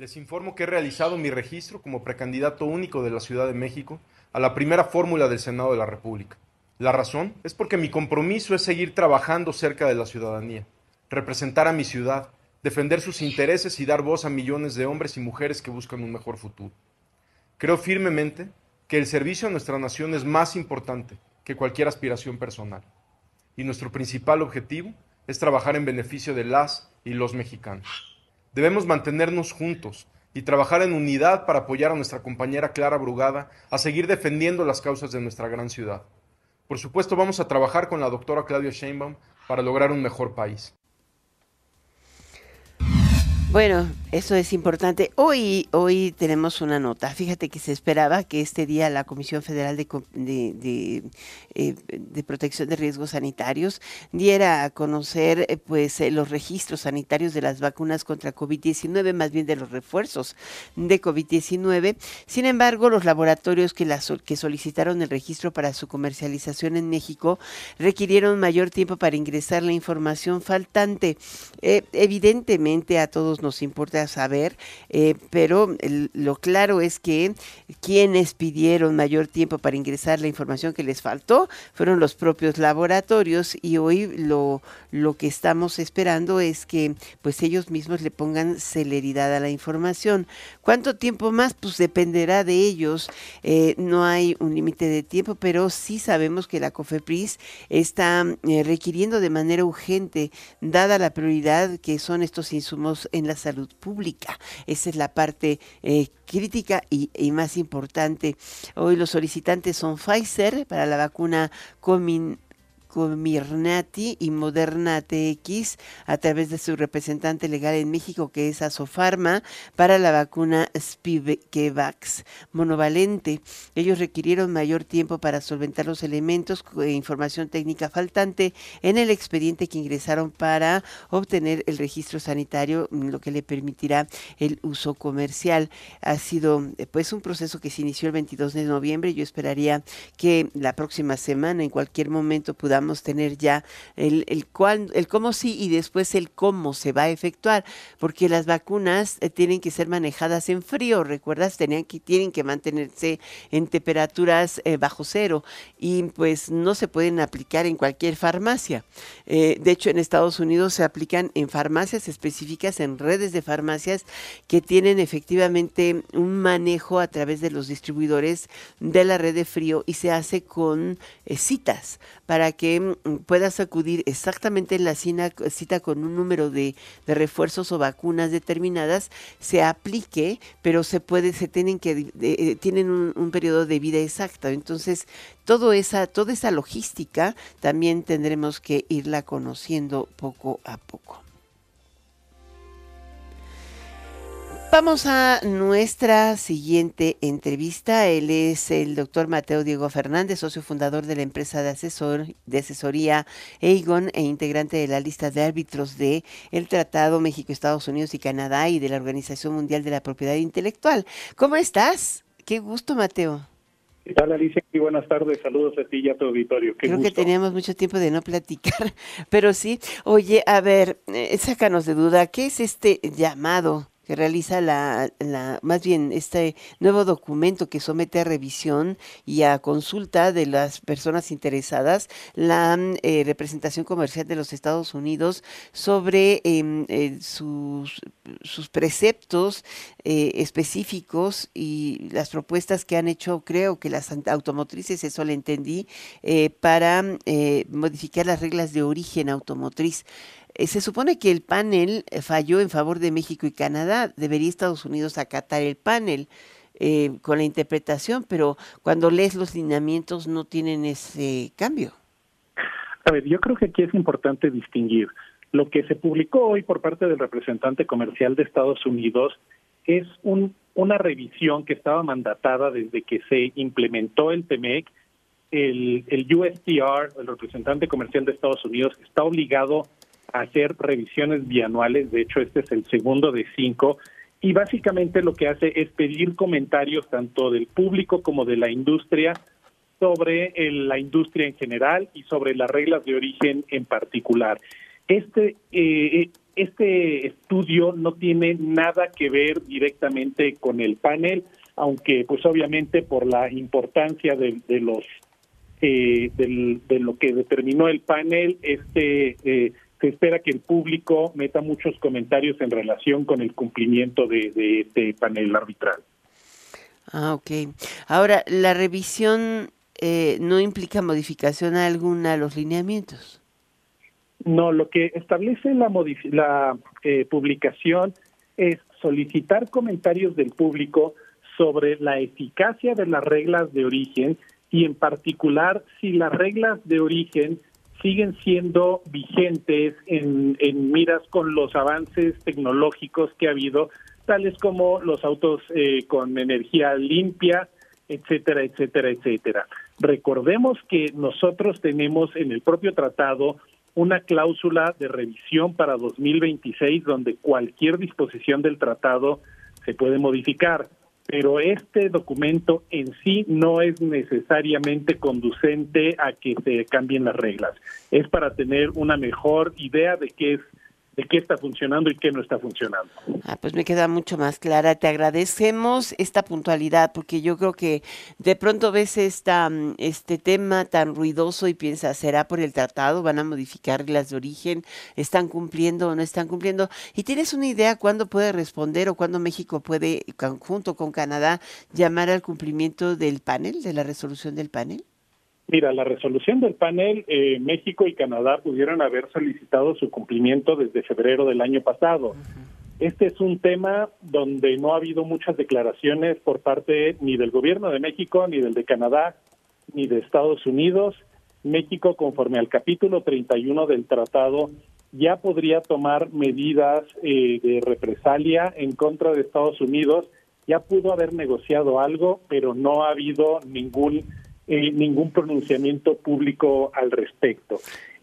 Les informo que he realizado mi registro como precandidato único de la Ciudad de México a la primera fórmula del Senado de la República. La razón es porque mi compromiso es seguir trabajando cerca de la ciudadanía, representar a mi ciudad, defender sus intereses y dar voz a millones de hombres y mujeres que buscan un mejor futuro. Creo firmemente que el servicio a nuestra nación es más importante que cualquier aspiración personal. Y nuestro principal objetivo es trabajar en beneficio de las y los mexicanos. Debemos mantenernos juntos y trabajar en unidad para apoyar a nuestra compañera Clara Brugada a seguir defendiendo las causas de nuestra gran ciudad. Por supuesto, vamos a trabajar con la doctora Claudia Sheinbaum para lograr un mejor país. Bueno, eso es importante. Hoy, hoy tenemos una nota. Fíjate que se esperaba que este día la Comisión Federal de, de, eh, de, Protección de Riesgos Sanitarios diera a conocer eh, pues eh, los registros sanitarios de las vacunas contra COVID-19, más bien de los refuerzos de COVID-19. Sin embargo, los laboratorios que, las, que solicitaron el registro para su comercialización en México requirieron mayor tiempo para ingresar la información faltante. evidentemente a todos nos importa saber, eh, pero lo claro es que quienes pidieron mayor tiempo para ingresar la información que les faltó fueron los propios laboratorios y hoy lo, lo que estamos esperando es que pues ellos mismos le pongan celeridad a la información. ¿Cuánto tiempo más? Pues dependerá de ellos. Eh, no hay un límite de tiempo, pero sí sabemos que la COFEPRIS está eh, requiriendo de manera urgente, dada la prioridad que son estos insumos en la salud pública. Esa es la parte eh, crítica y, y, más importante. Hoy los solicitantes son Pfizer para la vacuna Comin Comirnati y Moderna TX a través de su representante legal en México, que es Asofarma, para la vacuna Spikevax monovalente. Ellos requirieron mayor tiempo para solventar los elementos e información técnica faltante en el expediente que ingresaron para obtener el registro sanitario, lo que le permitirá el uso comercial. Ha sido pues un proceso que se inició el 22 de noviembre. Yo esperaría que la próxima semana, en cualquier momento, podamos tener ya el, el, cuál, el cómo sí y después el cómo se va a efectuar, porque las vacunas eh, tienen que ser manejadas en frío, recuerdas, tenían que, tienen que mantenerse en temperaturas eh, bajo cero y pues no se pueden aplicar en cualquier farmacia. Eh, de hecho, en Estados Unidos se aplican en farmacias específicas, en redes de farmacias que tienen efectivamente un manejo a través de los distribuidores de la red de frío y se hace con citas para que que mm, puedas acudir exactamente en la cita, con un número de, refuerzos o vacunas determinadas, se aplique, pero se puede, se tienen que, eh, tienen un, un, periodo de vida exacto. Entonces, todo esa, toda esa logística también tendremos que irla conociendo poco a poco. Vamos a nuestra siguiente entrevista. Él es el doctor Mateo Diego Fernández, socio fundador de la empresa de, asesor, de asesoría Aegon e integrante de la lista de árbitros de el Tratado México, Estados Unidos y Canadá y de la Organización Mundial de la Propiedad Intelectual. ¿Cómo estás? Qué gusto, Mateo. ¿Qué tal, Alicia? Y buenas tardes. Saludos a ti y a tu auditorio. Creo que teníamos mucho tiempo de no platicar, pero sí. Oye, a ver, eh, sácanos de duda. ¿Qué es este llamado que realiza la, más bien este nuevo documento que somete a revisión y a consulta de las personas interesadas la eh, representación comercial de los Estados Unidos sobre em, eh, sus, sus, preceptos eh, específicos y las propuestas que han hecho, creo que las automotrices, eso lo entendí, para modificar las reglas de origen automotriz. Eh, se supone que el panel eh, falló en favor de México y Canadá. Debería Estados Unidos acatar el panel eh, con la interpretación, pero cuando lees los lineamientos no tienen ese cambio. A ver, yo creo que aquí es importante distinguir. Lo que se publicó hoy por parte del representante comercial de Estados Unidos es un, una revisión que estaba mandatada desde que se implementó el TEMEC. El, el USTR, el representante comercial de Estados Unidos, está obligado hacer revisiones bianuales, de hecho este es el segundo de cinco, y básicamente lo que hace es pedir comentarios tanto del público como de la industria sobre la industria en general y sobre las reglas de origen en particular. Este, eh, este estudio no tiene nada que ver directamente con el panel, aunque pues obviamente por la importancia de, los eh, de lo que determinó el panel, este eh, se espera que el público meta muchos comentarios en relación con el cumplimiento de, este panel arbitral. Ah, ok. Ahora, ¿la revisión eh, no implica modificación alguna a los lineamientos? No, lo que establece la, la eh, publicación es solicitar comentarios del público sobre la eficacia de las reglas de origen y en particular si las reglas de origen siguen siendo vigentes en, miras con los avances tecnológicos que ha habido, tales como los autos eh, con energía limpia, etcétera, etcétera, etcétera. Recordemos que nosotros tenemos en el propio tratado una cláusula de revisión para 2026 donde cualquier disposición del tratado se puede modificar pero este documento en sí no es necesariamente conducente a que se cambien las reglas. Es para tener una mejor idea de qué es de qué está funcionando y qué no está funcionando. Ah, pues me queda mucho más clara. Te agradecemos esta puntualidad porque yo creo que de pronto ves esta, mm, este tema tan ruidoso y piensas, ¿será por el tratado? ¿Van a modificar las de origen? ¿Están cumpliendo o no están cumpliendo? ¿Y tienes una idea cuándo puede responder o cuándo México puede, junto con Canadá, llamar al cumplimiento del panel, de la resolución del panel? Mira, la resolución del panel, eh, México y Canadá pudieron haber solicitado su cumplimiento desde febrero del año pasado. Este es un tema donde no ha habido muchas declaraciones por parte ni del gobierno de México, ni del de Canadá, ni de Estados Unidos. México, conforme al capítulo 31 del tratado, ya podría tomar medidas eh, de represalia en contra de Estados Unidos. Ya pudo haber negociado algo, pero no ha habido ningún eh, ningún pronunciamiento público al respecto.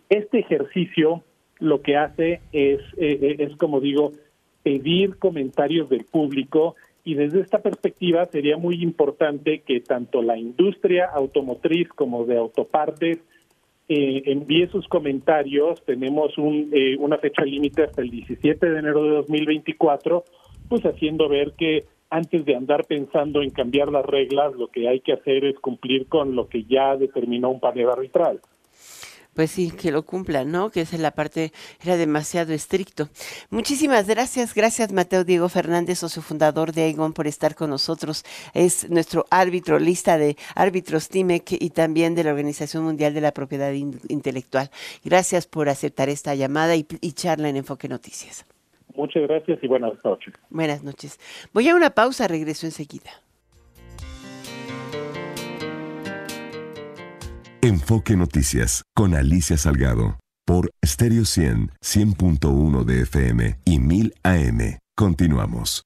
Este ejercicio lo que hace es, eh, eh, es como digo, pedir comentarios del público y desde esta perspectiva sería muy importante que tanto la industria automotriz como de autopartes envíe sus comentarios. Tenemos un, una fecha límite hasta el 17 de enero de 2024, pues haciendo ver que antes de andar pensando en cambiar las reglas, lo que hay que hacer es cumplir con lo que ya determinó un panel arbitral. Pues sí, que lo cumplan, ¿no? Que esa es la parte, era demasiado estricto. Muchísimas gracias, gracias Mateo Diego Fernández, socio fundador de Aegon, por estar con nosotros. Es nuestro árbitro, lista de árbitros TIMEC y también de la Organización Mundial de la Propiedad Intelectual. Gracias por aceptar esta llamada y charla en Enfoque Noticias. Muchas gracias y buenas noches. Buenas noches. Voy a una pausa, regreso enseguida. Enfoque Noticias con Alicia Salgado por Stereo 100, 100.1 de FM y 1000 AM. Continuamos.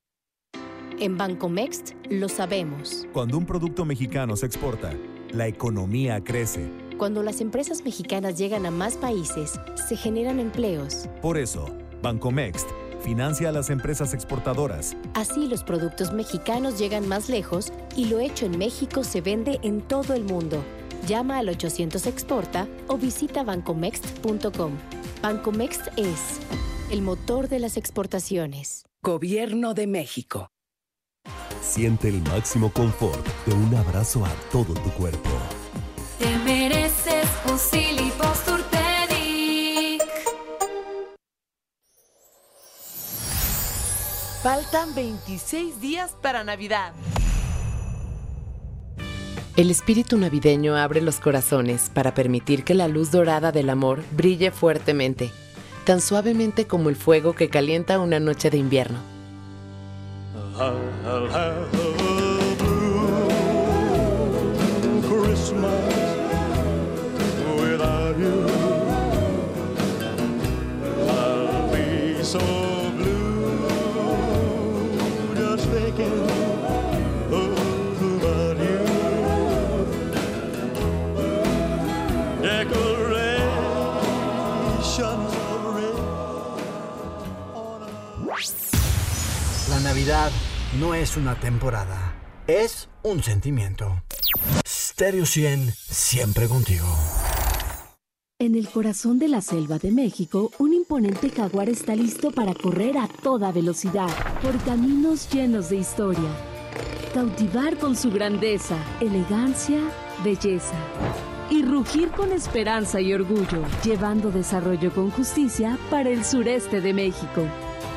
En Bancomext lo sabemos. Cuando un producto mexicano se exporta, la economía crece. Cuando las empresas mexicanas llegan a más países, se generan empleos. Por eso, Bancomext financia a las empresas exportadoras. Así los productos mexicanos llegan más lejos y lo hecho en México se vende en todo el mundo. Llama al 800 Exporta o visita bancomext.com. Bancomext es el motor de las exportaciones. Gobierno de México. Siente el máximo confort de un abrazo a todo tu cuerpo. Faltan 26 días para Navidad. El espíritu navideño abre los corazones para permitir que la luz dorada del amor brille fuertemente, tan suavemente como el fuego que calienta una noche de invierno. No es una temporada, es un sentimiento. Stereo 100, siempre contigo. En el corazón de la selva de México, un imponente jaguar está listo para correr a toda velocidad por caminos llenos de historia. Cautivar con su grandeza, elegancia, belleza. Y rugir con esperanza y orgullo, llevando desarrollo con justicia para el sureste de México.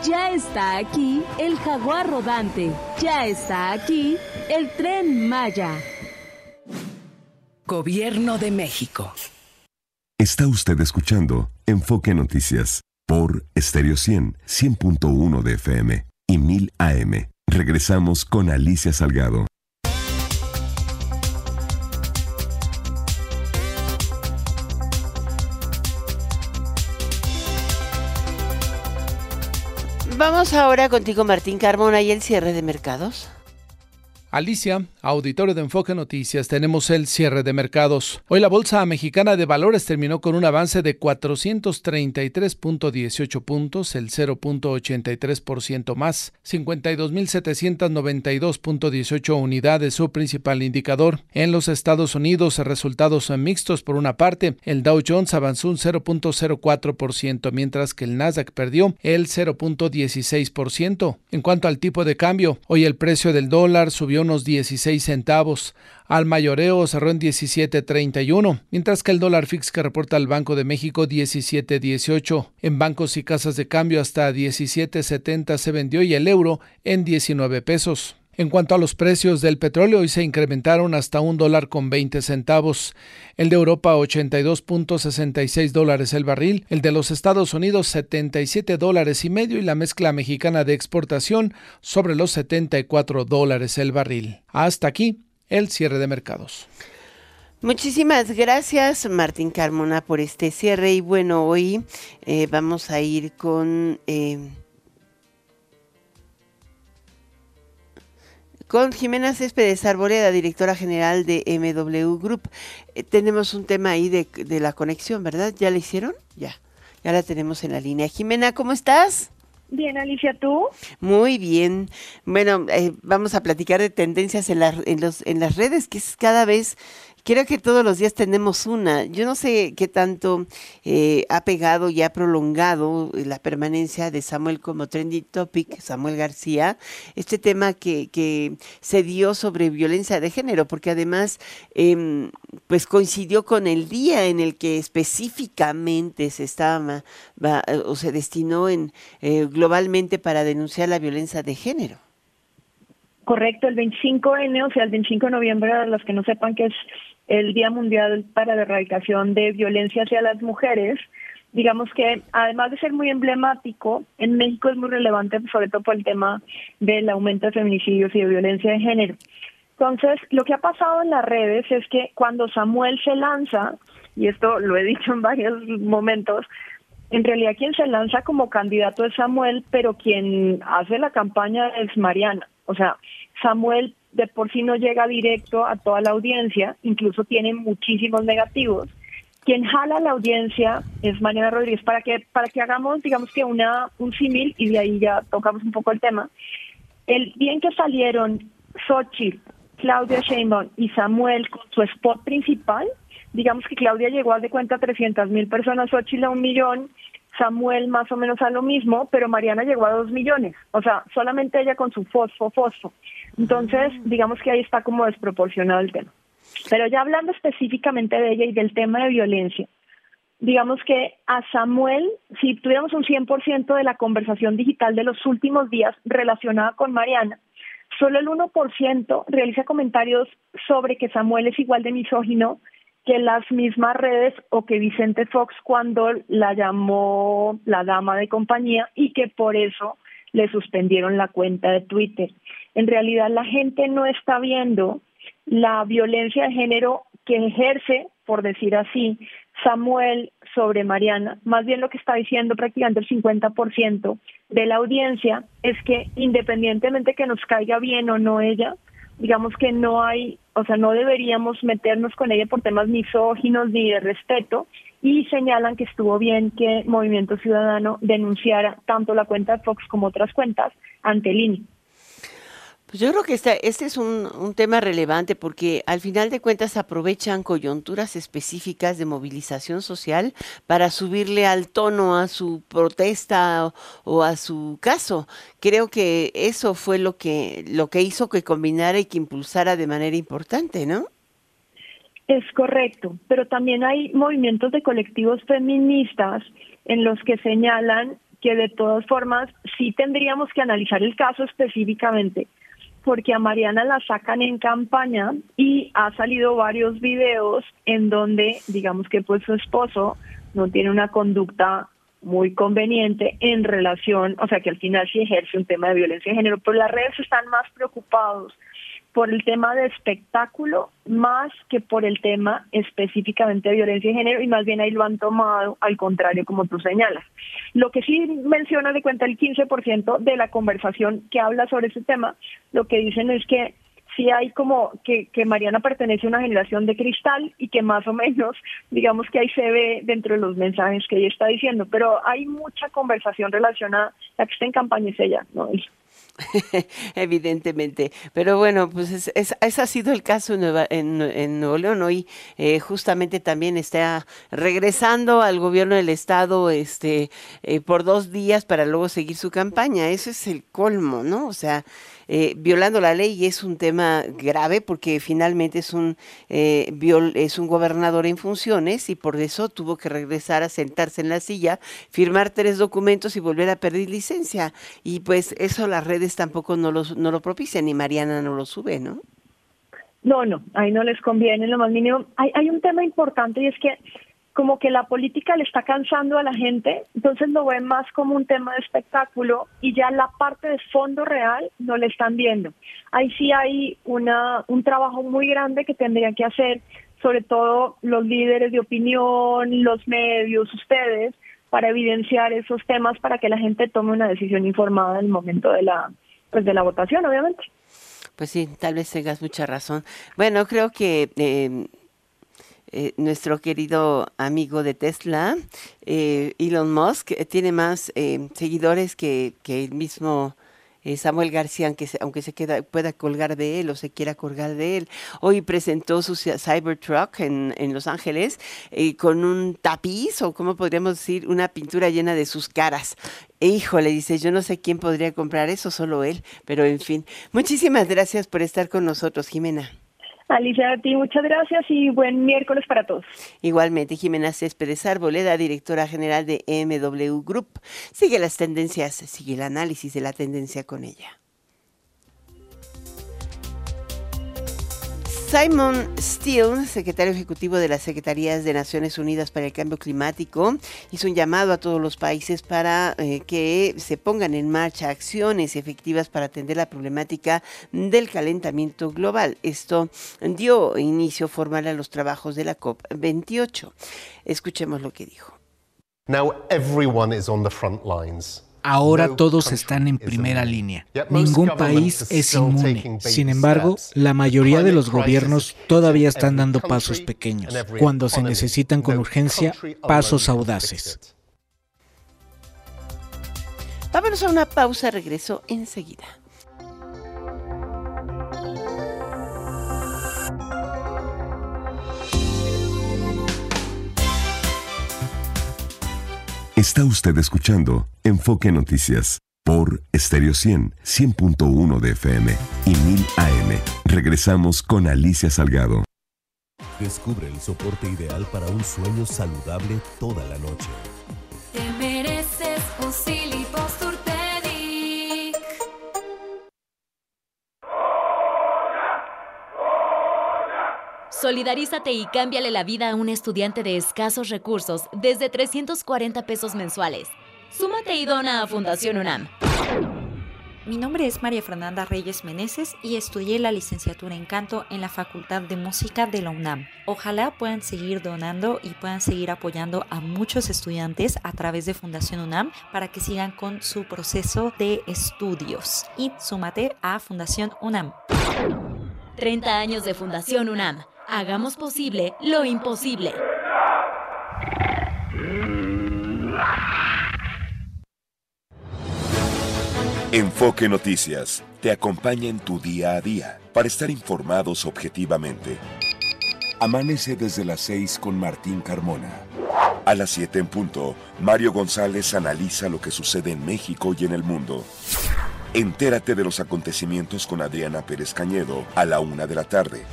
Ya está aquí el jaguar rodante. Ya está aquí el tren Maya. Gobierno de México. Está usted escuchando Enfoque Noticias por Stereo 100, 100.1 de FM y 1000 AM. Regresamos con Alicia Salgado. Vamos ahora contigo, Martín Carmona, y el cierre de mercados. Alicia, auditorio de Enfoque Noticias, tenemos el cierre de mercados. Hoy la Bolsa Mexicana de Valores terminó con un avance de 433.18 puntos, el 0.83% más, 52.792.18 unidades, su principal indicador. En los Estados Unidos, resultados mixtos por una parte, el Dow Jones avanzó un 0.04%, mientras que el Nasdaq perdió el 0.16%. En cuanto al tipo de cambio, hoy el precio del dólar subió unos 16 centavos. Al mayoreo cerró en 17.31, mientras que el dólar fix que reporta el Banco de México 17.18. En bancos y casas de cambio hasta 17.70 se vendió y el euro en 19 pesos. En cuanto a los precios del petróleo, hoy se incrementaron hasta un dólar con 20 centavos. El de Europa 82.66 dólares el barril, el de los Estados Unidos 77 dólares y medio y la mezcla mexicana de exportación sobre los 74 dólares el barril. Hasta aquí el cierre de mercados. Muchísimas gracias Martín Carmona por este cierre y bueno, hoy eh, vamos a ir con... Eh, con Jimena Céspedes Arboleda, directora general de MW Group. Eh, tenemos un tema ahí de, la conexión, ¿verdad? ¿Ya la hicieron? Ya, ya la tenemos en la línea. Jimena, ¿cómo estás? Bien, Alicia, ¿tú? Muy bien. Bueno, eh, vamos a platicar de tendencias en, en, los, en las redes, que es cada vez Creo que todos los días tenemos una. Yo no sé qué tanto eh, ha pegado y ha prolongado la permanencia de Samuel como trending topic, Samuel García, este tema que, que se dio sobre violencia de género, porque además em, pues coincidió con el día en el que específicamente se estaba o se destinó en eh, globalmente para denunciar la violencia de género. Correcto, el 25N, o sea, el 25 de noviembre, los que no sepan que es el Día Mundial para la Erradicación de Violencia hacia las Mujeres, digamos que además de ser muy emblemático, en México es muy relevante, sobre todo por el tema del aumento de feminicidios y de violencia de género. Entonces, lo que ha pasado en las redes es que cuando Samuel se lanza, y esto lo he dicho en varios momentos, en realidad quien se lanza como candidato es Samuel, pero quien hace la campaña es Mariana. O sea, Samuel de por sí no llega directo a toda la audiencia, incluso tiene muchísimos negativos. Quien jala la audiencia es Mariana Rodríguez para que para que hagamos, digamos que una un símil y de ahí ya tocamos un poco el tema. El bien que salieron Xochitl, Claudia Sheinbaum y Samuel con su spot principal, digamos que Claudia llegó a de cuenta 300 mil personas, Xochitl a un millón, Samuel más o menos a lo mismo, pero Mariana llegó a dos millones, o sea, solamente ella con su fosfo, fosfo. Entonces, mm. digamos que ahí está como desproporcionado el tema. Pero ya hablando específicamente de ella y del tema de violencia, digamos que a Samuel, si tuviéramos un 100% de la conversación digital de los últimos días relacionada con Mariana, solo el 1% realiza comentarios sobre que Samuel es igual de misógino que las mismas redes o que Vicente Fox cuando la llamó la dama de compañía y que por eso le suspendieron la cuenta de Twitter. En realidad la gente no está viendo la violencia de género que ejerce, por decir así, Samuel sobre Mariana. Más bien lo que está diciendo prácticamente el 50% de la audiencia es que independientemente que nos caiga bien o no ella, digamos que no hay, o sea, no deberíamos meternos con ella por temas misóginos ni de respeto y señalan que estuvo bien que Movimiento Ciudadano denunciara tanto la cuenta de Fox como otras cuentas ante el INE. Pues yo creo que este, es un, un, tema relevante porque al final de cuentas aprovechan coyunturas específicas de movilización social para subirle al tono a su protesta o, o, a su caso. Creo que eso fue lo que, lo que hizo que combinara y que impulsara de manera importante, ¿no? Es correcto, pero también hay movimientos de colectivos feministas en los que señalan que de todas formas sí tendríamos que analizar el caso específicamente porque a Mariana la sacan en campaña y ha salido varios videos en donde digamos que pues su esposo no tiene una conducta muy conveniente en relación, o sea que al final sí ejerce un tema de violencia de género, pero las redes están más preocupados por el tema de espectáculo más que por el tema específicamente de violencia de género y más bien ahí lo han tomado al contrario como tú señalas. Lo que sí menciona de cuenta el 15% de la conversación que habla sobre ese tema, lo que dicen es que sí hay como que, que Mariana pertenece a una generación de cristal y que más o menos, digamos que ahí se ve dentro de los mensajes que ella está diciendo, pero hay mucha conversación relacionada, la que está en campaña es ella, ¿no? Evidentemente, pero bueno, pues es, ese ha sido el caso en, en, Nuevo León. Hoy eh, justamente también está regresando al gobierno del estado este, eh, por dos días para luego seguir su campaña. Eso es el colmo, ¿no? O sea, eh, violando la ley es un tema grave porque finalmente es un, eh, es un gobernador en funciones y por eso tuvo que regresar a sentarse en la silla, firmar tres documentos y volver a perder licencia. Y pues eso las redes tampoco no, los, no lo propician y Mariana no lo sube, ¿no? No, no, ahí no les conviene lo más mínimo. Hay, hay un tema importante y es que como que la política le está cansando a la gente, entonces lo ven más como un tema de espectáculo y ya la parte de fondo real no le están viendo. Ahí sí hay una, un trabajo muy grande que tendrían que hacer, sobre todo los líderes de opinión, los medios, ustedes, para evidenciar esos temas para que la gente tome una decisión informada en el momento de la, pues de la votación, obviamente. Pues sí, tal vez tengas mucha razón. Bueno, creo que eh, eh, nuestro querido amigo de Tesla, eh, Elon Musk, eh, tiene más seguidores que, el mismo eh, Samuel García, aunque se, aunque se queda, pueda colgar de él o se quiera colgar de él. Hoy presentó su Cybertruck en, en Los Ángeles eh, con un tapiz o, como podríamos decir, una pintura llena de sus caras. E híjole, dice, yo no sé quién podría comprar eso, solo él, pero en fin. Muchísimas gracias por estar con nosotros, Jimena. Alicia, a ti muchas gracias y buen miércoles para todos. Igualmente, Jimena Céspedes Arboleda, directora general de MW Group. Sigue las tendencias, sigue el análisis de la tendencia con ella. Simon Steele, secretario ejecutivo de las Secretarías de Naciones Unidas para el Cambio Climático, hizo un llamado a todos los países para eh, que se pongan en marcha acciones efectivas para atender la problemática del calentamiento global. Esto dio inicio formal a los trabajos de la COP28. Escuchemos lo que dijo. Now everyone is on the front lines. Ahora todos están en primera línea. Ningún país es inmune. Sin embargo, la mayoría de los gobiernos todavía están dando pasos pequeños, cuando se necesitan con urgencia pasos audaces. Vámonos a una pausa, regreso enseguida. Está usted escuchando Enfoque Noticias por Stereo 100, 100.1 de FM y 1000 AM. Regresamos con Alicia Salgado. Descubre el soporte ideal para un sueño saludable toda la noche. Solidarízate y cámbiale la vida a un estudiante de escasos recursos desde 340 pesos mensuales. Súmate y dona a Fundación UNAM. Mi nombre es María Fernanda Reyes Meneses y estudié la licenciatura en canto en la Facultad de Música de la UNAM. Ojalá puedan seguir donando y puedan seguir apoyando a muchos estudiantes a través de Fundación UNAM para que sigan con su proceso de estudios. Y súmate a Fundación UNAM. 30 años de Fundación UNAM. Hagamos posible lo imposible. Enfoque Noticias te acompaña en tu día a día para estar informados objetivamente. Amanece desde las 6 con Martín Carmona. A las 7 en punto, Mario González analiza lo que sucede en México y en el mundo. Entérate de los acontecimientos con Adriana Pérez Cañedo a la 1 de la tarde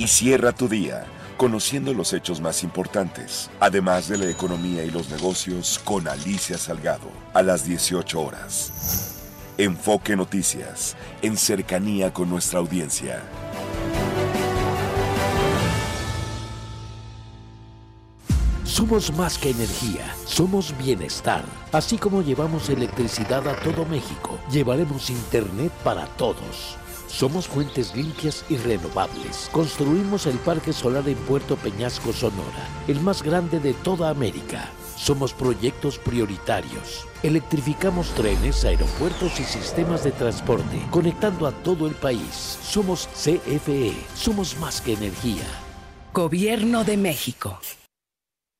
y cierra tu día conociendo los hechos más importantes, además de la economía y los negocios con Alicia Salgado a las 18 horas. Enfoque Noticias, en cercanía con nuestra audiencia. Somos más que energía, somos bienestar. Así como llevamos electricidad a todo México, llevaremos Internet para todos. Somos fuentes limpias y renovables. Construimos el Parque Solar en Puerto Peñasco, Sonora, el más grande de toda América. Somos proyectos prioritarios. Electrificamos trenes, aeropuertos y sistemas de transporte, conectando a todo el país. Somos CFE. Somos más que energía. Gobierno de México.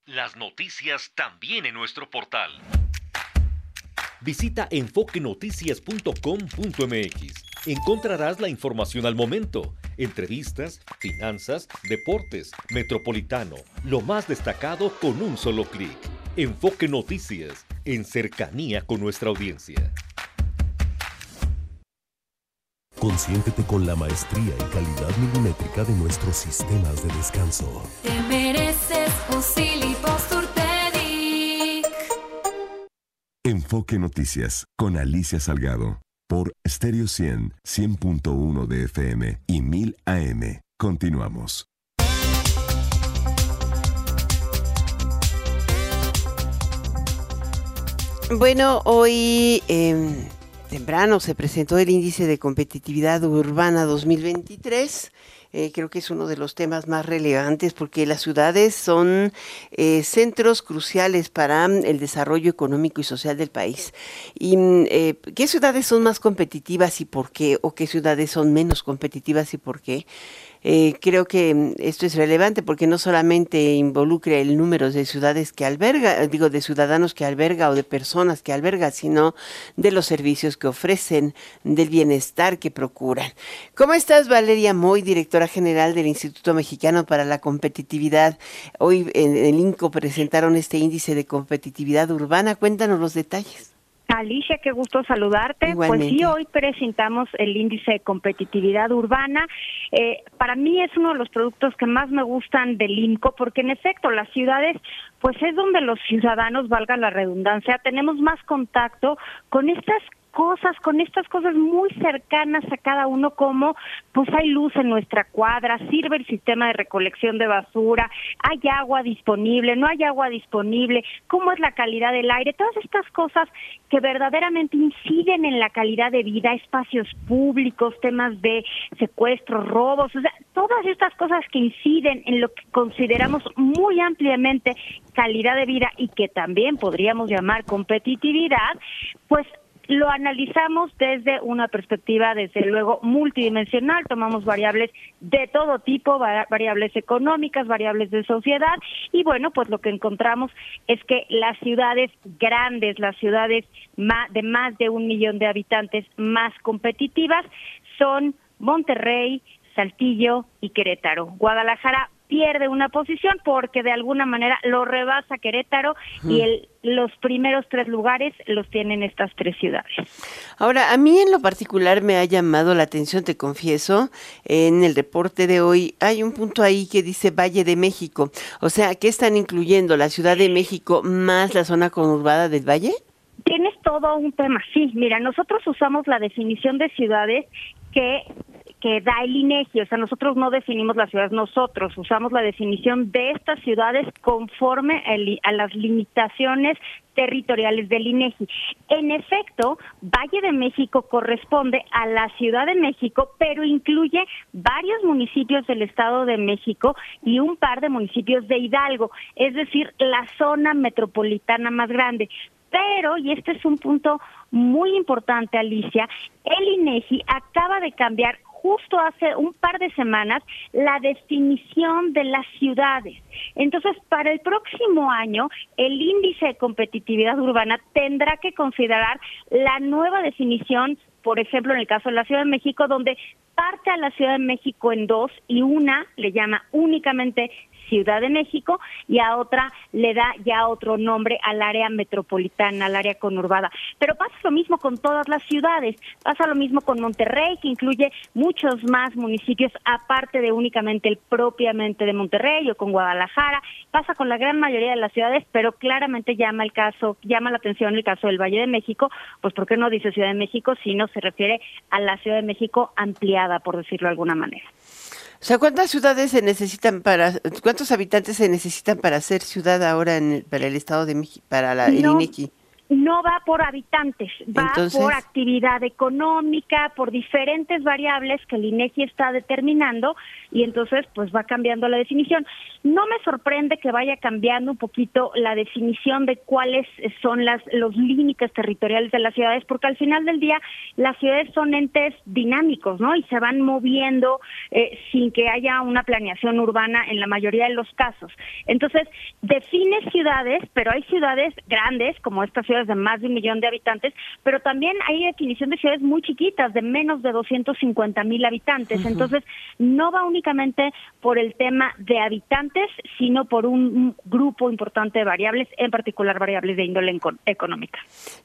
Las noticias también en nuestro portal. Visita enfoquenoticias.com.mx encontrarás la información al momento, entrevistas, finanzas, deportes, metropolitano, lo más destacado con un solo clic. Enfoque Noticias, en cercanía con nuestra audiencia. Consiéntete con la maestría y calidad milimétrica de nuestros sistemas de descanso. Te mereces un Enfoque Noticias con Alicia Salgado por Stereo 100, 100.1 de FM y 1000 AM. Continuamos. Bueno, hoy em, temprano se presentó el índice de competitividad urbana 2023 eh, creo que es uno de los temas más relevantes porque las ciudades son eh, centros cruciales para mm, el desarrollo económico y social del país. ¿Y mm, eh, qué ciudades son más competitivas y por qué? ¿O qué ciudades son menos competitivas y por qué? Eh, creo que mm, esto es relevante porque no solamente involucra el número de ciudades que alberga, digo, de ciudadanos que alberga o de personas que alberga, sino de los servicios que ofrecen, del bienestar que procuran. ¿Cómo estás, Valeria Moy, directora general del Instituto Mexicano para la Competitividad? Hoy en el INCO presentaron este índice de competitividad urbana. Cuéntanos los detalles. Alicia, qué gusto saludarte. Pues sí, hoy presentamos el índice de competitividad urbana. Eh, para mí es uno de los productos que más me gustan del INCO porque en efecto las ciudades pues es donde los ciudadanos, valga la redundancia, tenemos más contacto con estas cosas, con estas cosas muy cercanas a cada uno, como pues hay luz en nuestra cuadra, sirve el sistema de recolección de basura, hay agua disponible, no hay agua disponible, cómo es la calidad del aire, todas estas cosas que verdaderamente inciden en la calidad de vida, espacios públicos, temas de secuestros, robos, o sea, todas estas cosas que inciden en lo que consideramos muy ampliamente calidad de vida y que también podríamos llamar competitividad, pues lo analizamos desde una perspectiva, desde luego, multidimensional. Tomamos variables de todo tipo, variables económicas, variables de sociedad. Y bueno, pues lo que encontramos es que las ciudades grandes, las ciudades de más de un millón de habitantes más competitivas son Monterrey, Saltillo y Querétaro. Guadalajara pierde una posición porque de alguna manera lo rebasa Querétaro y el, los primeros tres lugares los tienen estas tres ciudades. Ahora, a mí en lo particular me ha llamado la atención, te confieso, en el reporte de hoy hay un punto ahí que dice Valle de México. O sea, ¿qué están incluyendo? ¿La Ciudad de México más la zona conurbada del Valle? Tienes todo un tema, sí. Mira, nosotros usamos la definición de ciudades que que da el INEGI, o sea, nosotros no definimos las ciudades, nosotros usamos la definición de estas ciudades conforme a las limitaciones territoriales del INEGI. En efecto, Valle de México corresponde a la Ciudad de México, pero incluye varios municipios del Estado de México y un par de municipios de Hidalgo, es decir, la zona metropolitana más grande. Pero, y este es un punto muy importante, Alicia, el INEGI acaba de cambiar justo hace un par de semanas la definición de las ciudades. Entonces, para el próximo año, el índice de competitividad urbana tendrá que considerar la nueva definición, por ejemplo, en el caso de la Ciudad de México, donde parte a la Ciudad de México en dos y una le llama únicamente Ciudad de México y a otra le da ya otro nombre al área metropolitana, al área conurbada. Pero pasa lo mismo con todas las ciudades, pasa lo mismo con Monterrey, que incluye muchos más municipios aparte de únicamente el propiamente de Monterrey o con Guadalajara, pasa con la gran mayoría de las ciudades, pero claramente llama el caso, llama la atención el caso del Valle de México, pues ¿por qué no dice Ciudad de México si no se refiere a la Ciudad de México ampliada, por decirlo de alguna manera? O sea, ¿cuántas ciudades se necesitan para, cuántos habitantes se necesitan para ser ciudad ahora en para el estado de México, para la, el INEGI? No va por habitantes, va por actividad económica, por diferentes variables que el INEGI está determinando y entonces pues va cambiando la definición. No me sorprende que vaya cambiando un poquito la definición de cuáles son las los límites territoriales de las ciudades, porque al final del día las ciudades son entes dinámicos, ¿no? Y se van moviendo eh, sin que haya una planeación urbana en la mayoría de los casos. Entonces, define ciudades, pero hay ciudades grandes como esta ciudad de más de un millón de habitantes, pero también hay definición de ciudades muy chiquitas, de menos de 250 mil habitantes. Entonces, no va únicamente por el tema de habitantes, sino por un grupo importante de variables, en particular variables de índole económica.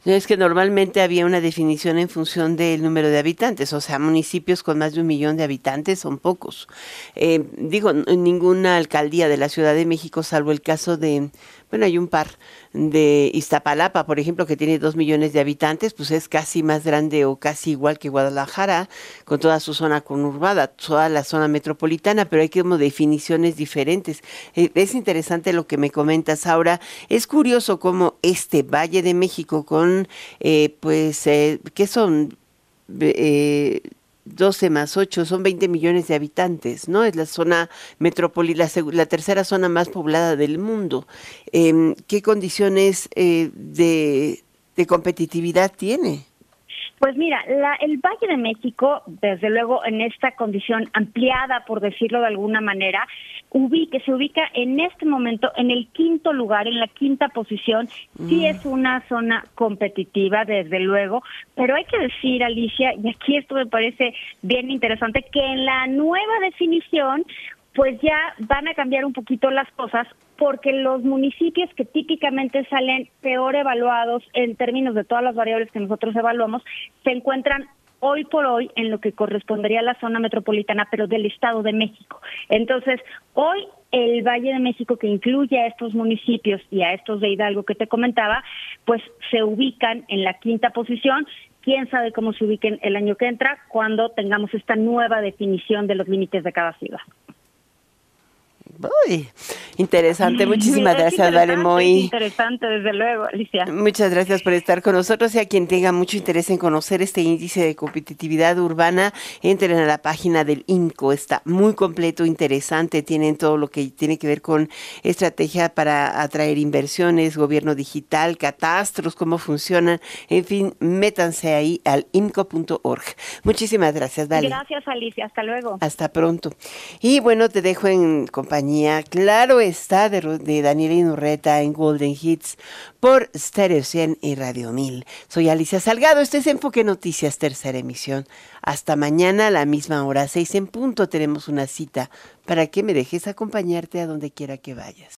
Es que normalmente había una definición en función del número de habitantes, o sea, municipios con más de un millón de habitantes son pocos. Eh, digo, ninguna alcaldía de la Ciudad de México, salvo el caso de bueno, hay un par de Iztapalapa, por ejemplo, que tiene dos millones de habitantes, pues es casi más grande o casi igual que Guadalajara, con toda su zona conurbada, toda la zona metropolitana, pero hay como definiciones diferentes. Eh, es interesante lo que me comentas ahora. Es curioso cómo este Valle de México con, eh, pues, eh, ¿qué son? Eh, 12 más 8 son 20 millones de habitantes, ¿no? Es la zona metropolitana, la, tercera zona más poblada del mundo. Em, ¿Qué condiciones eh, de competitividad tiene? Pues mira, la, el Valle de México, desde luego en esta condición ampliada, por decirlo de alguna manera, ubique, se ubica en este momento en el quinto lugar, en la quinta posición. Sí mm. es una zona competitiva, desde luego, pero hay que decir, Alicia, y aquí esto me parece bien interesante, que en la nueva definición pues ya van a cambiar un poquito las cosas porque los municipios que típicamente salen peor evaluados en términos de todas las variables que nosotros evaluamos se encuentran hoy por hoy en lo que correspondería a la zona metropolitana, pero del Estado de México. Entonces, hoy el Valle de México, que incluye a estos municipios y a estos de Hidalgo que te comentaba, pues se ubican en la quinta posición. Quién sabe cómo se ubiquen el año que entra cuando tengamos esta nueva definición de los límites de cada ciudad. Uy, interesante, muchísimas gracias, Vale Muy. Interesante, desde luego, Alicia. Muchas gracias por estar con nosotros y a quien tenga mucho interés en conocer este índice de competitividad urbana, entren a la página del INCO, está muy completo, interesante, tienen todo lo que tiene que ver con estrategia para atraer inversiones, gobierno digital, catastros, cómo funcionan, en fin, métanse ahí al inco.org. Muchísimas gracias, Vale. Gracias, Alicia, hasta luego. Hasta pronto. Y bueno, te dejo en compañía claro está, de, de Daniela Inurreta en Golden Hits por Stereo 100 y Radio 1000. Soy Alicia Salgado, este es Enfoque Noticias, tercera emisión. Hasta mañana a la misma hora, seis en punto, tenemos una cita para que me dejes acompañarte a donde quiera que vayas.